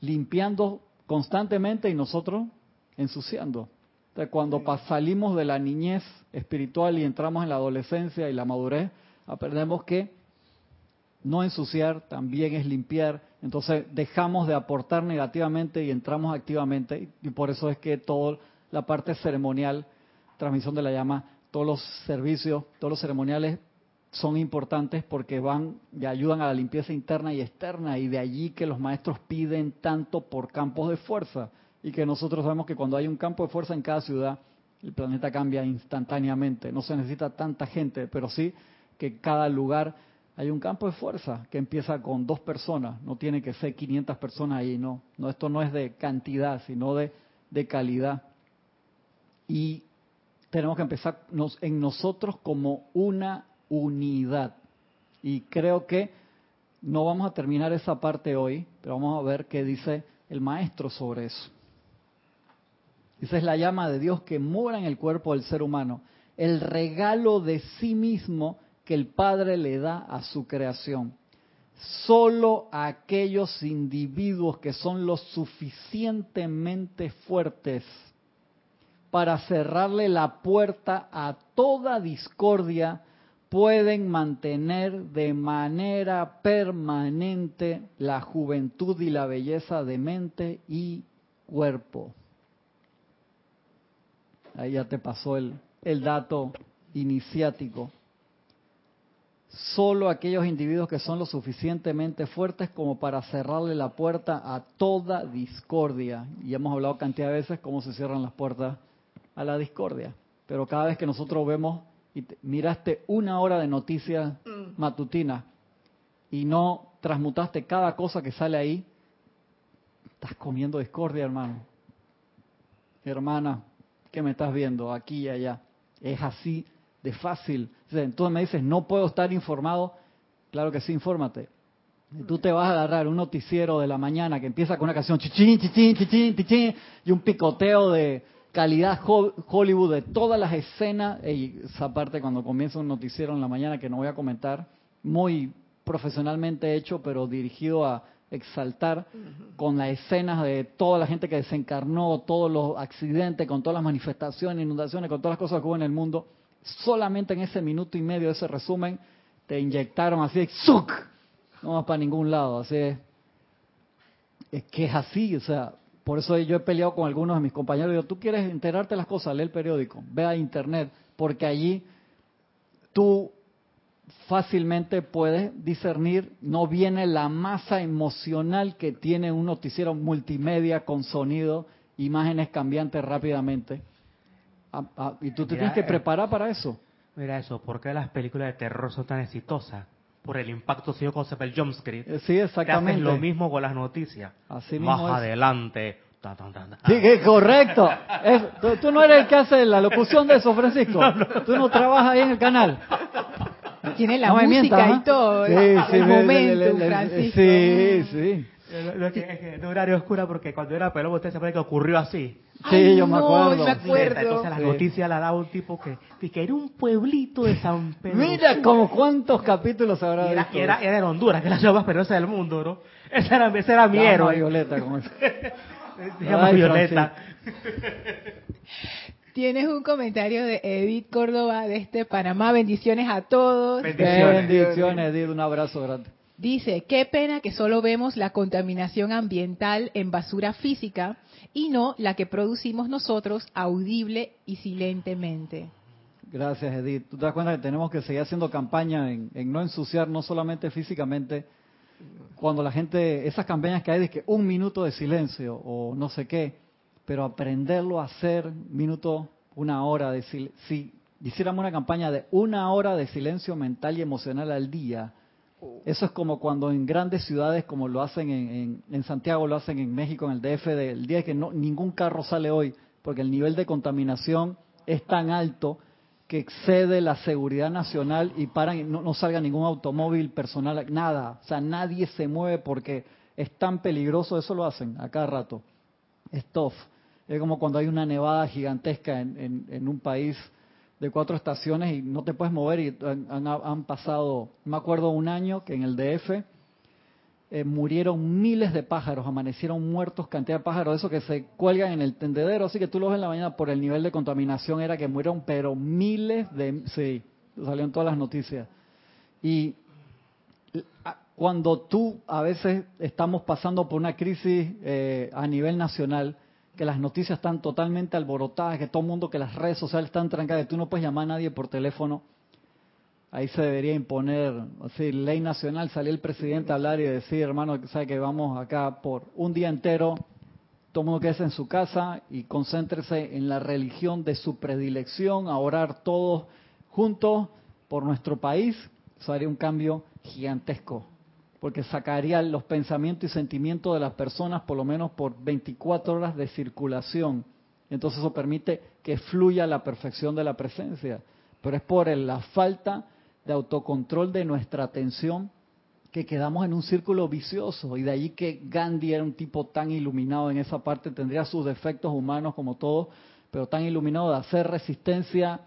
limpiando constantemente y nosotros ensuciando. Cuando salimos de la niñez espiritual y entramos en la adolescencia y la madurez, aprendemos que no ensuciar también es limpiar. Entonces dejamos de aportar negativamente y entramos activamente. Y por eso es que toda la parte ceremonial, transmisión de la llama, todos los servicios, todos los ceremoniales son importantes porque van y ayudan a la limpieza interna y externa. Y de allí que los maestros piden tanto por campos de fuerza. Y que nosotros sabemos que cuando hay un campo de fuerza en cada ciudad, el planeta cambia instantáneamente. No se necesita tanta gente, pero sí que cada lugar hay un campo de fuerza que empieza con dos personas, no tiene que ser 500 personas ahí, no. no esto no es de cantidad, sino de, de calidad. Y tenemos que empezar en nosotros como una unidad. Y creo que no vamos a terminar esa parte hoy, pero vamos a ver qué dice el maestro sobre eso. Esa es la llama de Dios que mora en el cuerpo del ser humano, el regalo de sí mismo que el Padre le da a su creación. Solo aquellos individuos que son lo suficientemente fuertes para cerrarle la puerta a toda discordia pueden mantener de manera permanente la juventud y la belleza de mente y cuerpo. Ahí ya te pasó el, el dato iniciático solo aquellos individuos que son lo suficientemente fuertes como para cerrarle la puerta a toda discordia. Y hemos hablado cantidad de veces cómo se cierran las puertas a la discordia. Pero cada vez que nosotros vemos y miraste una hora de noticias mm. matutinas y no transmutaste cada cosa que sale ahí, estás comiendo discordia, hermano. Hermana, ¿qué me estás viendo aquí y allá? Es así de fácil. Entonces me dices, no puedo estar informado. Claro que sí, infórmate. Y tú te vas a agarrar un noticiero de la mañana que empieza con una canción chichín, chichín, chichín, chichín, y un picoteo de calidad Hollywood de todas las escenas, y esa parte cuando comienza un noticiero en la mañana que no voy a comentar, muy profesionalmente hecho, pero dirigido a exaltar con las escenas de toda la gente que desencarnó, todos los accidentes, con todas las manifestaciones, inundaciones, con todas las cosas que hubo en el mundo, solamente en ese minuto y medio de ese resumen te inyectaron así, ¡zuc! no vas para ningún lado, así es, es que es así, o sea, por eso yo he peleado con algunos de mis compañeros, digo, tú quieres enterarte de las cosas, lee el periódico, ve a internet, porque allí tú fácilmente puedes discernir, no viene la masa emocional que tiene un noticiero multimedia con sonido, imágenes cambiantes rápidamente. Ah, ah, y tú te tienes que eh, preparar para eso. Mira eso, ¿por qué las películas de terror son tan exitosas? Por el impacto si con el jumpscare. Eh, sí, exactamente. lo mismo con las noticias. Así Más adelante. Sí, correcto. tú, no eres el que hace la locución de eso, Francisco. Tú no trabajas ahí en el canal. Tiene la música y todo. Sí, el momento, Francisco. Sí, sí. No, es que, no horario oscura porque cuando era pelón usted se puede que ocurrió así. Sí, yo me acuerdo. me acuerdo. Entonces la noticia la daba un tipo que, que era un pueblito de San Pedro. Mira como cuántos capítulos habrá y era, era, era, en Honduras, que es la ciudad más peligrosa del mundo, ¿no? Esa era, ese era mi héroe. Violeta, como es. Se Violeta. Tienes un comentario de Edith Córdoba de este Panamá. Bendiciones a todos. Bendiciones, Bendiciones Edith. Un abrazo grande. Dice, qué pena que solo vemos la contaminación ambiental en basura física y no la que producimos nosotros audible y silentemente. Gracias, Edith. Tú te das cuenta que tenemos que seguir haciendo campaña en, no ensuciar, no solamente físicamente, cuando la gente, esas campañas que hay de que un minuto de silencio o no sé qué, pero aprenderlo a hacer minuto, una hora de silencio. Si hiciéramos una campaña de una hora de silencio mental y emocional al día, eso es como cuando en grandes ciudades, como lo hacen en, en, Santiago, lo hacen en México, en el DF, del día que no, ningún carro sale hoy, porque el nivel de contaminación es tan alto que excede la seguridad nacional y paran, no, no salga ningún automóvil personal, nada. O sea, nadie se mueve porque es tan peligroso, eso lo hacen a cada rato. Es Es como cuando hay una nevada gigantesca en, en un país de cuatro estaciones y no te puedes mover y han, pasado, me acuerdo un año que en el DF eh, murieron miles de pájaros, amanecieron muertos cantidad de pájaros, eso que se cuelgan en el tendedero, así que tú lo ves en la mañana por el nivel de contaminación era que murieron, pero miles de, sí, salieron todas las noticias. Y cuando tú a veces estamos pasando por una crisis eh, a nivel nacional, que las noticias están totalmente alborotadas, que todo el mundo, que las redes sociales están trancadas, que tú no puedes llamar a nadie por teléfono. Ahí se debería imponer, así, ley nacional, salir el presidente a hablar y decir, hermano, sabe que vamos acá por un día entero, todo el mundo quede en su casa y concéntrese en la religión de su predilección, a orar todos juntos por nuestro país. Eso haría un cambio gigantesco porque sacaría los pensamientos y sentimientos de las personas por lo menos por 24 horas de circulación. Entonces eso permite que fluya la perfección de la presencia. Pero es por la falta de autocontrol de nuestra atención que quedamos en un círculo vicioso. Y de ahí que Gandhi era un tipo tan iluminado en esa parte, tendría sus defectos humanos como todos, pero tan iluminado de hacer resistencia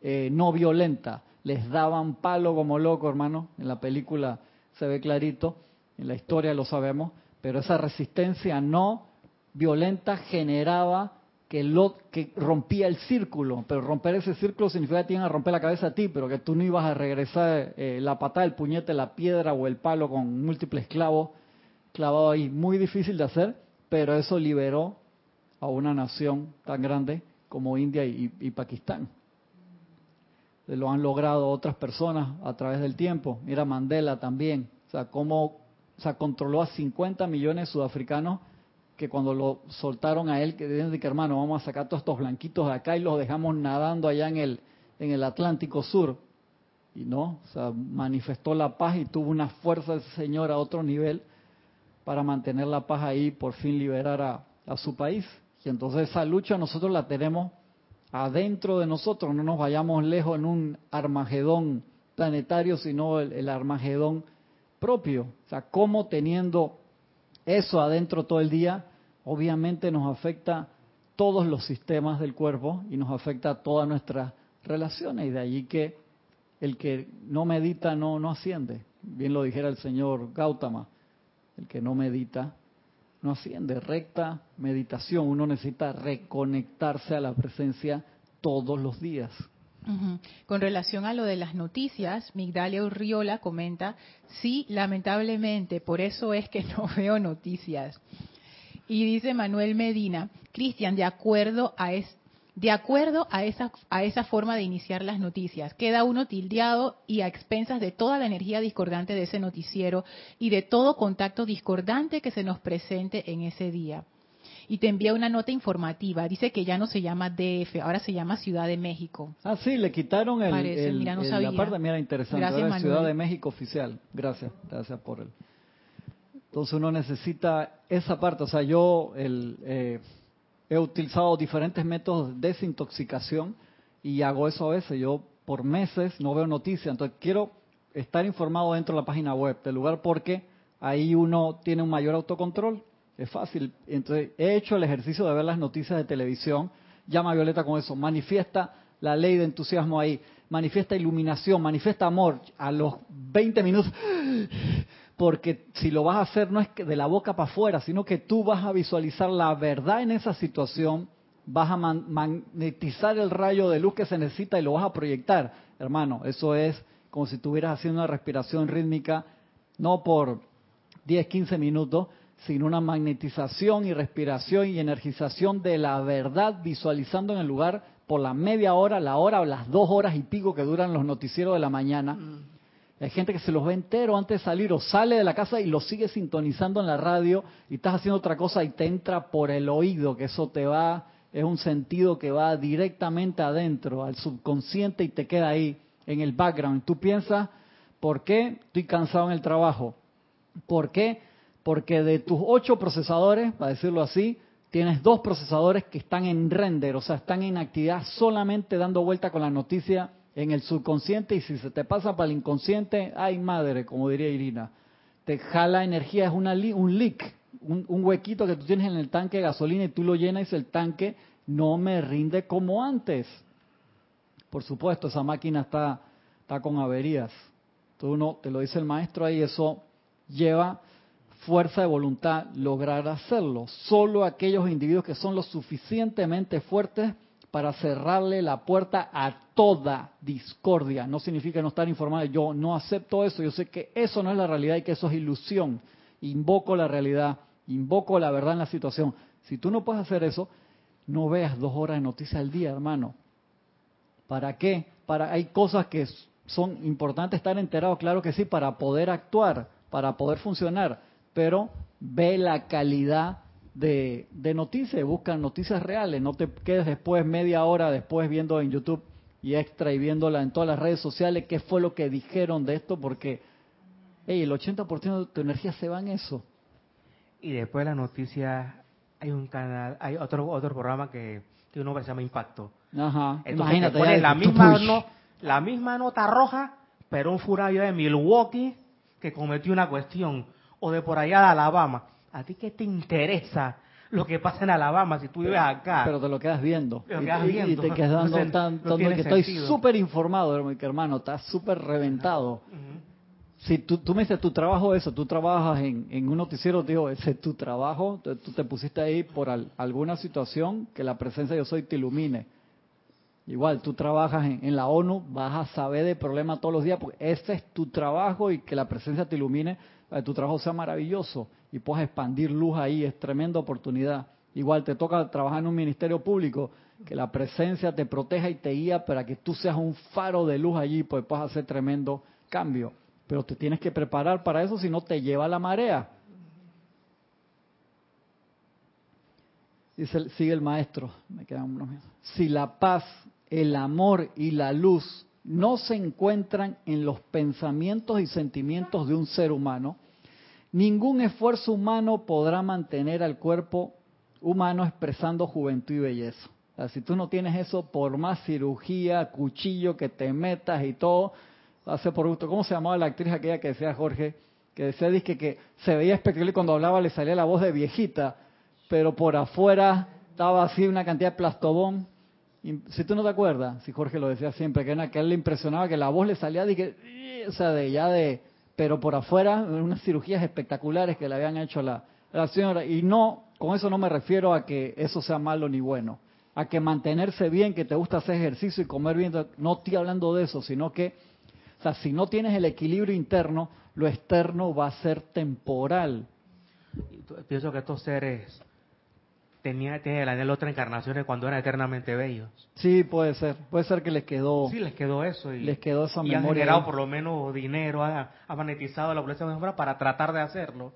eh, no violenta. Les daban palo como loco, hermano, en la película se ve clarito, en la historia lo sabemos, pero esa resistencia no violenta generaba que, que rompía el círculo, pero romper ese círculo significa que te iban romper la cabeza a ti, pero que tú no ibas a regresar eh, la patada, el puñete, la piedra o el palo con múltiples clavos clavado ahí. Muy difícil de hacer, pero eso liberó a una nación tan grande como India y, y Pakistán lo han logrado otras personas a través del tiempo. Mira Mandela también, o sea, cómo controló a 50 millones de sudafricanos que cuando lo soltaron a él, que dicen que hermano, vamos a sacar todos estos blanquitos de acá y los dejamos nadando allá en el, en el Atlántico Sur. Y no, o sea, manifestó la paz y tuvo una fuerza ese señor a otro nivel para mantener la paz ahí y por fin liberar a, a su país. Y entonces esa lucha nosotros la tenemos adentro de nosotros, no nos vayamos lejos en un armagedón planetario, sino el, armagedón propio. O sea, cómo teniendo eso adentro todo el día, obviamente nos afecta todos los sistemas del cuerpo y nos afecta todas nuestras relaciones. Y de allí que el que no medita no, no asciende. Bien lo dijera el señor Gautama, el que no medita no asciende. Recta meditación, uno necesita reconectarse a la presencia todos los días. Con relación a lo de las noticias, Migdalia Urriola comenta, sí, lamentablemente, por eso es que no veo noticias. Y dice Manuel Medina, Cristian, de acuerdo a de acuerdo a esa, a esa forma de iniciar las noticias, queda uno tildeado y a expensas de toda la energía discordante de ese noticiero y de todo contacto discordante que se nos presente en ese día y te envía una nota informativa. Dice que ya no se llama DF, ahora se llama Ciudad de México. Ah, sí, le quitaron el, mira, no sabía. la parte, mira, interesante, ahora Ciudad de México oficial. Gracias, gracias por él. Entonces uno necesita esa parte, o sea, yo el, eh, he utilizado diferentes métodos de desintoxicación y hago eso a veces. Yo por meses no veo noticias, entonces quiero estar informado dentro de la página web del lugar porque ahí uno tiene un mayor autocontrol es fácil. Entonces, he hecho el ejercicio de ver las noticias de televisión. Llama a Violeta con eso. Manifiesta la ley de entusiasmo ahí. Manifiesta iluminación, manifiesta amor a los 20 minutos. Porque si lo vas a hacer no es de la boca para afuera, sino que tú vas a visualizar la verdad en esa situación, vas a magnetizar el rayo de luz que se necesita y lo vas a proyectar. Hermano, eso es como si estuvieras haciendo una respiración rítmica, no por 10, 15 minutos, sino una magnetización y respiración y energización de la verdad, visualizando en el lugar por la media hora, la hora o las dos horas y pico que duran los noticieros de la mañana. Mm. Hay gente que se los ve entero antes de salir o sale de la casa y lo sigue sintonizando en la radio y estás haciendo otra cosa y te entra por el oído, que eso te va, es un sentido que va directamente adentro, al subconsciente y te queda ahí en el background. Tú piensas, ¿por qué estoy cansado en el trabajo? ¿Por qué porque de tus ocho procesadores, para decirlo así, tienes dos procesadores que están en render, o sea, están en actividad solamente dando vuelta con la noticia en el subconsciente y si se te pasa para el inconsciente, ay madre, como diría Irina, te jala energía, es una, un leak, un, un, huequito que tú tienes en el tanque de gasolina y tú lo llenas y el tanque no me rinde como antes. Por supuesto, esa máquina está, está con averías. Tú no, te lo dice el maestro ahí, eso lleva fuerza de voluntad lograr hacerlo. Solo aquellos individuos que son lo suficientemente fuertes para cerrarle la puerta a toda discordia. No significa no estar informado. Yo no acepto eso. Yo sé que eso no es la realidad y que eso es ilusión. Invoco la realidad, invoco la verdad en la situación. Si tú no puedes hacer eso, no veas dos horas de noticias al día, hermano. ¿Para qué? Para hay cosas que son importantes estar enterados, claro que sí, para poder actuar, para poder funcionar pero ve la calidad de, noticias, busca noticias reales, no te quedes después media hora después viendo en YouTube y extra y viéndola en todas las redes sociales qué fue lo que dijeron de esto, porque el 80% de tu energía se va en eso. Y después de la noticia hay un canal, hay otro otro programa que, que uno se llama Impacto. Ajá. Imagínate. la misma, no, la misma nota roja, pero un furario de Milwaukee que cometió una cuestión o de por allá de Alabama. ¿A ti qué te interesa lo que pasa en Alabama si tú vives acá? Pero te lo quedas viendo. Te quedas y, viendo. Y te quedas dando tanto que estoy súper informado, hermano, estás súper reventado. Si tú, tú me dices, tu trabajo eso, tú trabajas en, en un noticiero, digo, ese es tu trabajo, tú te pusiste ahí por alguna situación que la presencia de yo soy te ilumine. Igual, tú trabajas en, en, la ONU, vas a saber de problemas todos los días, porque ese es tu trabajo y que la presencia te ilumine tu trabajo sea maravilloso y puedas expandir luz ahí, es tremenda oportunidad. Igual te toca trabajar en un ministerio público, que la presencia te proteja y te guía para que tú seas un faro de luz allí, pues puedas hacer tremendo cambio. Pero te tienes que preparar para eso, si no te lleva la marea. Dice, sigue el maestro, me quedan unos Si la paz, el amor y la luz no se encuentran en los pensamientos y sentimientos de un ser humano, ningún esfuerzo humano podrá mantener al cuerpo humano expresando juventud y belleza. si tú no tienes eso, por más cirugía, cuchillo que te metas y todo, hace por gusto. ¿Cómo se llamaba la actriz aquella que decía Jorge? Que decía que, que se veía espectacular y cuando hablaba le salía la voz de viejita, pero por afuera estaba así una cantidad de plastobón. Si tú no te acuerdas, si Jorge lo decía siempre, que, a él le impresionaba que la voz le salía de que, o sea, de ya de, pero por afuera, unas cirugías espectaculares que le habían hecho a la, la señora. Y no, con eso no me refiero a que eso sea malo ni bueno, a que mantenerse bien, que te gusta hacer ejercicio y comer bien, no estoy hablando de eso, sino que, o sea, si no tienes el equilibrio interno, lo externo va a ser temporal. Pienso que estos seres tenía, tiene el anhelo de otra encarnaciones cuando eran eternamente bellos. Sí, puede ser. Puede ser que les quedó. Sí, les quedó eso. Y, les quedó esa y memoria. han generado por lo menos dinero, ha, ha monetizado la población de para tratar de hacerlo.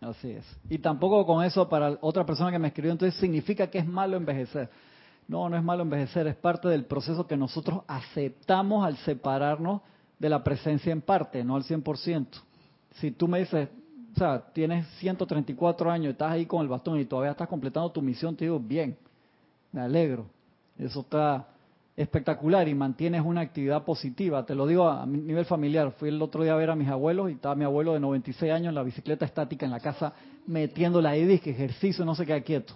Así es. Y tampoco con eso para otra persona que me escribió, entonces significa que es malo envejecer. No, no es malo envejecer, es parte del proceso que nosotros aceptamos al separarnos de la presencia en parte, no al 100%. Si tú me dices, o sea, tienes 134 años, estás ahí con el bastón y todavía estás completando tu misión, te digo, bien, me alegro. Eso está espectacular y mantienes una actividad positiva. Te lo digo a nivel familiar. Fui el otro día a ver a mis abuelos y estaba mi abuelo de 96 años en la bicicleta estática en la casa metiéndola ahí, que ejercicio, no se queda quieto.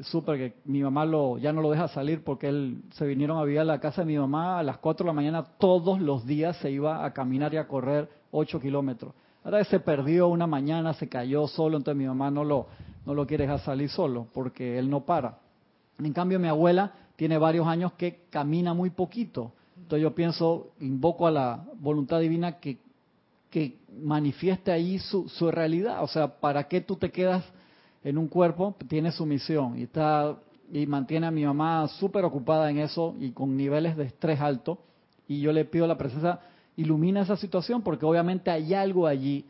Súper que mi mamá lo, ya no lo deja salir porque él se vinieron a vivir a la casa de mi mamá a las 4 de la mañana todos los días se iba a caminar y a correr 8 kilómetros. Ahora se perdió una mañana, se cayó solo, entonces mi mamá no lo, no lo quiere dejar salir solo porque él no para. En cambio, mi abuela tiene varios años que camina muy poquito. Entonces yo pienso, invoco a la voluntad divina que, que manifieste ahí su, su realidad. O sea, ¿para qué tú te quedas en un cuerpo? Tiene su misión y, está, y mantiene a mi mamá súper ocupada en eso y con niveles de estrés alto. Y yo le pido la presencia ilumina esa situación porque obviamente hay algo allí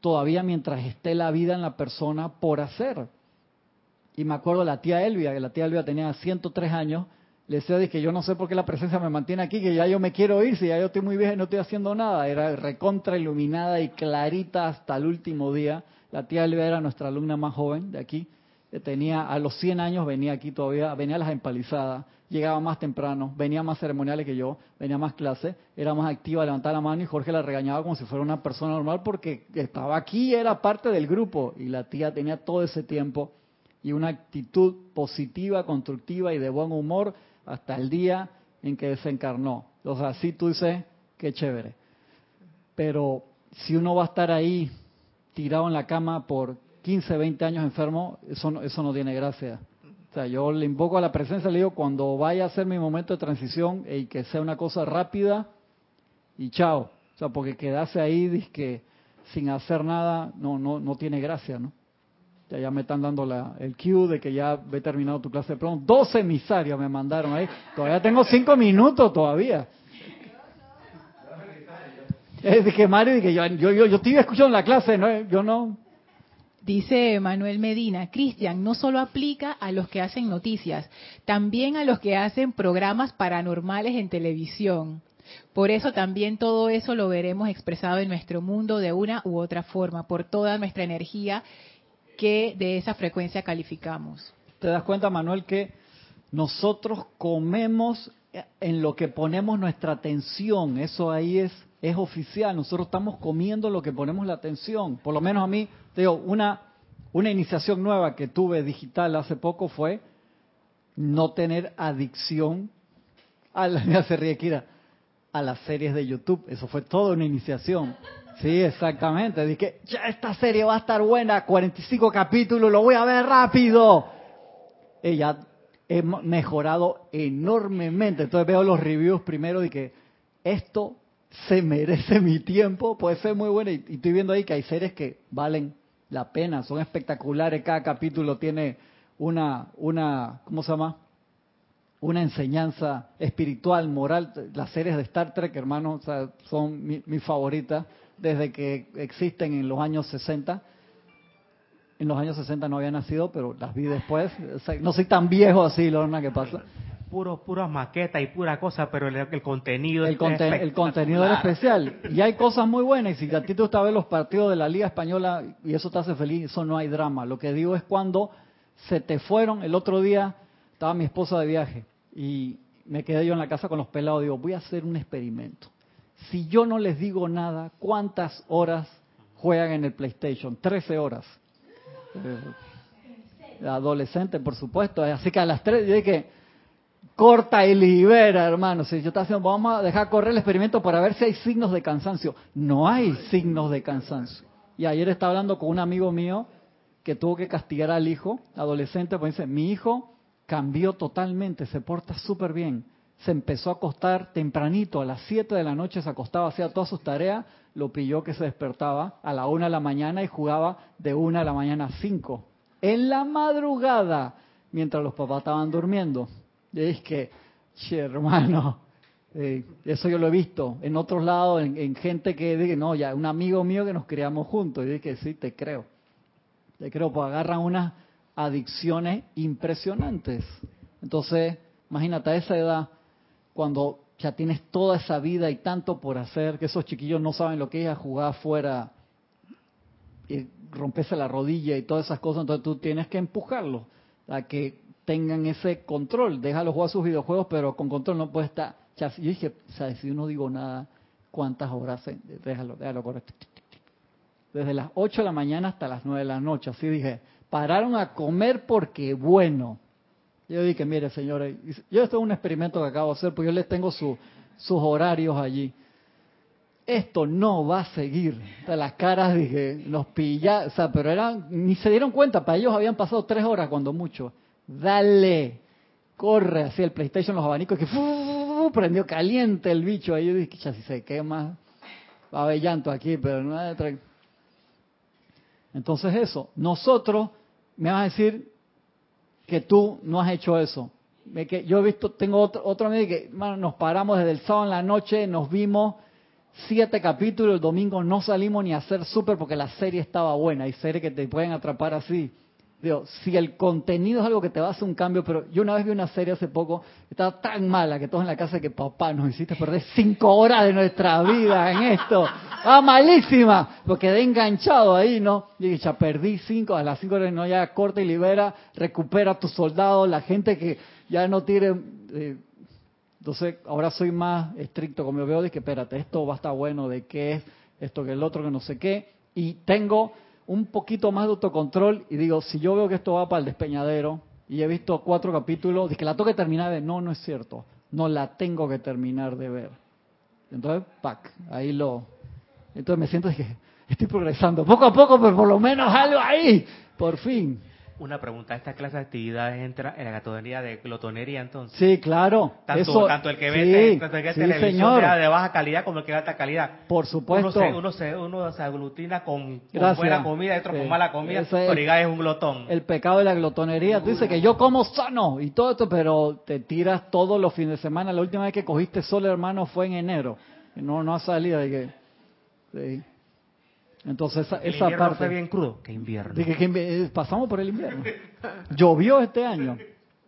todavía mientras esté la vida en la persona por hacer. Y me acuerdo de la tía Elvia, que la tía Elvia tenía 103 años, le decía que yo no sé por qué la presencia me mantiene aquí, que ya yo me quiero ir, si ya yo estoy muy vieja y no estoy haciendo nada. Era recontra iluminada y clarita hasta el último día. La tía Elvia era nuestra alumna más joven de aquí. Tenía, a los 100 años venía aquí todavía, venía a las empalizadas llegaba más temprano, venía más ceremoniales que yo, venía más clase, era más activa, levantaba la mano y Jorge la regañaba como si fuera una persona normal porque estaba aquí, era parte del grupo y la tía tenía todo ese tiempo y una actitud positiva, constructiva y de buen humor hasta el día en que desencarnó. O sea, sí tú dices, qué chévere. Pero si uno va a estar ahí tirado en la cama por 15, 20 años enfermo, eso eso no tiene gracia. O sea, yo le invoco a la presencia, le digo, cuando vaya a ser mi momento de transición, y que sea una cosa rápida y chao. O sea, porque quedarse ahí que sin hacer nada no no no tiene gracia, ¿no? Ya, me están dando la, el cue de que ya he terminado tu clase de pronto. Dos emisarios me mandaron ahí. Todavía tengo cinco minutos todavía. Es que Mario, que yo, yo, yo, yo estoy escuchando la clase, ¿no? yo no, Dice Manuel Medina, Cristian, no solo aplica a los que hacen noticias, también a los que hacen programas paranormales en televisión. Por eso también todo eso lo veremos expresado en nuestro mundo de una u otra forma, por toda nuestra energía que de esa frecuencia calificamos. ¿Te das cuenta, Manuel, que nosotros comemos en lo que ponemos nuestra atención? Eso ahí es, es oficial. Nosotros estamos comiendo lo que ponemos la atención. Por lo menos a mí, digo, una, una iniciación nueva que tuve digital hace poco fue no tener adicción a la, a las series de YouTube. Eso fue toda una iniciación. Sí, exactamente. Dije, ya esta serie va a estar buena, 45 capítulos, lo voy a ver rápido. Ella he mejorado enormemente. Entonces veo los reviews primero de que esto se merece mi tiempo, puede ser muy bueno. Y, estoy viendo ahí que hay series que valen la pena, son espectaculares, cada capítulo tiene una, una, ¿cómo se llama? Una enseñanza espiritual, moral. Las series de Star Trek, hermanos, son mis mi favoritas desde que existen en los años 60. En los años 60 no había nacido, pero las vi después. no soy tan viejo así, Lorna, ¿qué pasa? Puro, pura maqueta y pura cosa, pero el, contenido el, el contenido era especial. Y hay cosas muy buenas. Y si a ti te gusta ver los partidos de la Liga Española y eso te hace feliz, eso no hay drama. Lo que digo es cuando se te fueron. El otro día estaba mi esposa de viaje y me quedé yo en la casa con los pelados. Digo, voy a hacer un experimento. Si yo no les digo nada, ¿cuántas horas juegan en el PlayStation? 13 horas. adolescente, por supuesto. Así que a las 3 yo dije, corta y libera, hermano. Si yo estaba haciendo, vamos a dejar correr el experimento para ver si hay signos de cansancio. No hay signos de cansancio. Y ayer estaba hablando con un amigo mío que tuvo que castigar al hijo, adolescente, pues dice, mi hijo cambió totalmente, se porta súper bien. Se empezó a acostar tempranito, a las 7 de la noche se acostaba, hacía todas sus tareas, lo pilló que se despertaba a la 1 de la mañana y jugaba de 1 de la mañana a 5. En la madrugada, mientras los papás estaban durmiendo. Es que, che, hermano, eh, eso yo lo he visto en otros lados, en, gente que dice, no, ya, un amigo mío que nos criamos juntos. Y dije, sí, te creo. Te creo, pues agarran unas adicciones impresionantes. Entonces, imagínate a esa edad, cuando ya tienes toda esa vida y tanto por hacer, que esos chiquillos no saben lo que es jugar afuera y romperse la rodilla y todas esas cosas, entonces tú tienes que empujarlos a que tengan ese control. Déjalo jugar sus videojuegos, pero con control no puede estar. Yo dije. Si yo no digo nada, ¿cuántas horas? Déjalo, déjalo correcto. Desde las 8 de la mañana hasta las 9 de la noche. Así dije, pararon a comer porque bueno. Yo dije, mire, señores, yo esto es un experimento que acabo de hacer, porque yo les tengo sus horarios allí. Esto no va a seguir. De las caras dije, nos pilla, o sea, pero eran, ni se dieron cuenta, para ellos habían pasado tres horas cuando mucho dale, corre hacia el PlayStation, los abanicos, que prendió caliente el bicho ahí. Yo dije, ya si se quema, va a haber llanto aquí, pero no hay Entonces eso, nosotros, me vas a decir que tú no has hecho eso. Yo he visto, tengo otro, otro amigo que nos paramos desde el sábado en la noche, nos vimos siete capítulos, el domingo no salimos ni a hacer súper porque la serie estaba buena. Hay series que te pueden atrapar así si el contenido es algo que te va a hacer un cambio, pero yo una vez vi una serie hace poco, estaba tan mala que todos en la casa que papá nos hiciste perder cinco horas de nuestra vida en esto. Ah, malísima, porque quedé enganchado ahí, ¿no? Y dije, ya perdí cinco, a las cinco horas no, ya corta y libera, recupera a tus soldados, la gente que ya no tiene... Eh, entonces, ahora soy más estricto, como veo, de que espérate, esto va a estar bueno, de qué es esto que el otro, que no sé qué, y tengo un poquito más de autocontrol y digo, si yo veo que esto va para el despeñadero y he visto cuatro capítulos, que la tengo que terminar de no, no es cierto, no la tengo que terminar de ver. Entonces, pack, ahí lo... Entonces me siento que estoy progresando, poco a poco, pero por lo menos algo ahí, por fin. Una pregunta, ¿esta clase de actividades entra en la categoría de glotonería entonces? Sí, claro. Tanto, tanto el que ve, tanto el que televisión de, baja calidad como el que de alta calidad. Por supuesto. Uno se, uno se, aglutina con, buena comida y otro con mala comida, pero es un glotón. El pecado de la glotonería. Tú dices que yo como sano y todo esto, pero te tiras todos los fines de semana. La última vez que cogiste sol, hermano, fue en enero. No, no ha salido de que... Entonces esa, esa parte fue bien crudo. ¿Qué invierno? que, eh, pasamos por el invierno. Llovió este año.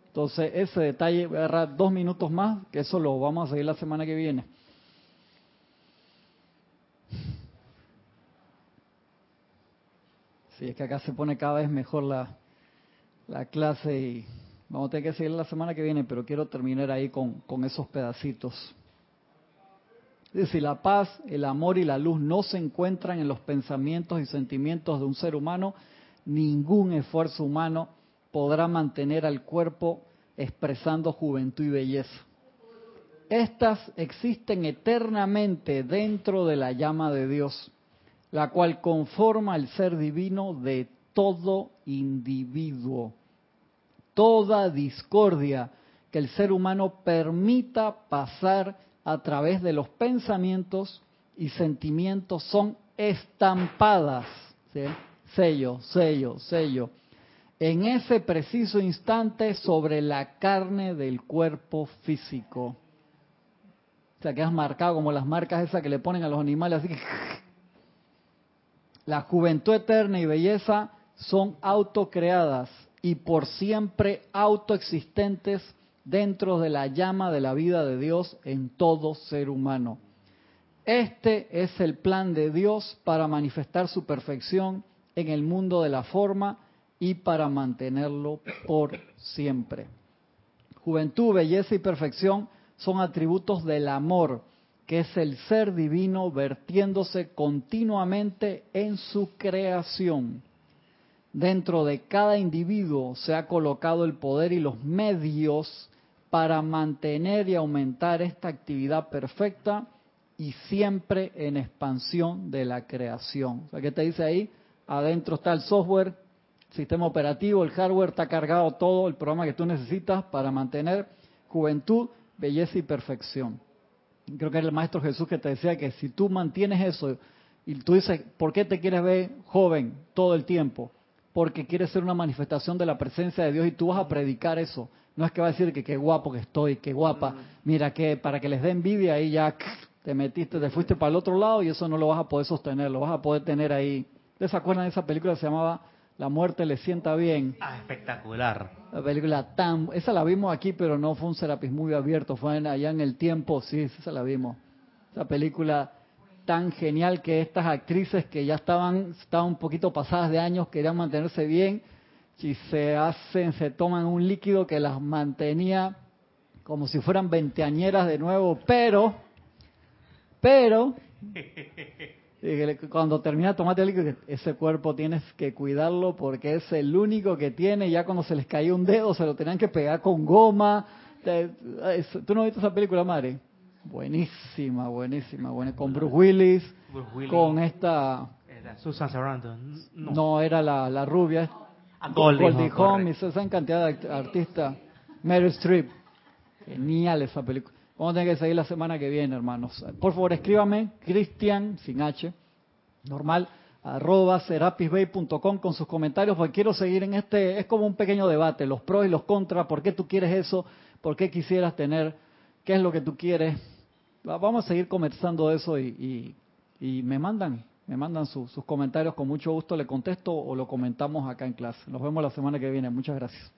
Entonces ese detalle voy a agarrar dos minutos más, que eso lo vamos a seguir la semana que viene. Sí, es que acá se pone cada vez mejor la, la clase y vamos a tener que seguir la semana que viene, pero quiero terminar ahí con, con esos pedacitos. Si la paz, el amor y la luz no se encuentran en los pensamientos y sentimientos de un ser humano, ningún esfuerzo humano podrá mantener al cuerpo expresando juventud y belleza. Estas existen eternamente dentro de la llama de Dios, la cual conforma el ser divino de todo individuo. Toda discordia que el ser humano permita pasar a través de los pensamientos y sentimientos son estampadas, sello, sello, sello, en ese preciso instante sobre la carne del cuerpo físico. O sea, quedas marcado como las marcas esas que le ponen a los animales, así que... La juventud eterna y belleza son autocreadas y por siempre autoexistentes dentro de la llama de la vida de Dios en todo ser humano. Este es el plan de Dios para manifestar su perfección en el mundo de la forma y para mantenerlo por siempre. Juventud, belleza y perfección son atributos del amor, que es el ser divino vertiéndose continuamente en su creación. dentro de cada individuo se ha colocado el poder y los medios para mantener y aumentar esta actividad perfecta y siempre en expansión de la creación. O ¿qué te dice ahí? Adentro está el software, sistema operativo, el hardware, está cargado todo el programa que tú necesitas para mantener juventud, belleza y perfección. Creo que era el Maestro Jesús que te decía que si tú mantienes eso y tú dices, ¿por qué te quieres ver joven todo el tiempo? Porque quieres ser una manifestación de la presencia de Dios y tú vas a predicar eso. No es que va a decir que qué guapo que estoy, qué guapa. Mira que para que les dé envidia ahí ya te metiste, te fuiste para el otro lado y eso no lo vas a poder sostener, lo vas a poder tener ahí. ¿Ustedes se acuerdan de esa película que se llamaba La muerte le sienta bien? Ah, espectacular. La película tan... Esa la vimos aquí, pero no fue un Serapis muy abierto, fue allá en el tiempo, sí, esa la vimos. Esa película tan genial que estas actrices que ya estaban, estaban un poquito pasadas de años, querían mantenerse bien y se hacen, se toman un líquido que las mantenía como si fueran veinteañeras de nuevo, pero, pero, cuando termina de tomarte el líquido, ese cuerpo tienes que cuidarlo porque es el único que tiene, ya cuando se les cayó un dedo se lo tenían que pegar con goma. ¿Tú no viste esa película, Mari? Buenísima, buenísima, buena. Con Bruce Willis, con esta... Susan Sarandon. No. era la, la rubia. Goldie, Hawn, esa cantidad de artistas. Meryl Streep. Genial esa película. Vamos a tener que seguir la semana que viene, hermanos. Por favor, escríbame, Cristian, sin H, normal, arroba serapisbay.com con sus comentarios, porque quiero seguir en este, es como un pequeño debate, los pros y los contras, por qué tú quieres eso, por qué quisieras tener, qué es lo que tú quieres. Vamos a seguir conversando eso y, y, me mandan, me mandan sus comentarios, con mucho gusto le contesto o lo comentamos acá en clase. Nos vemos la semana que viene. Muchas gracias.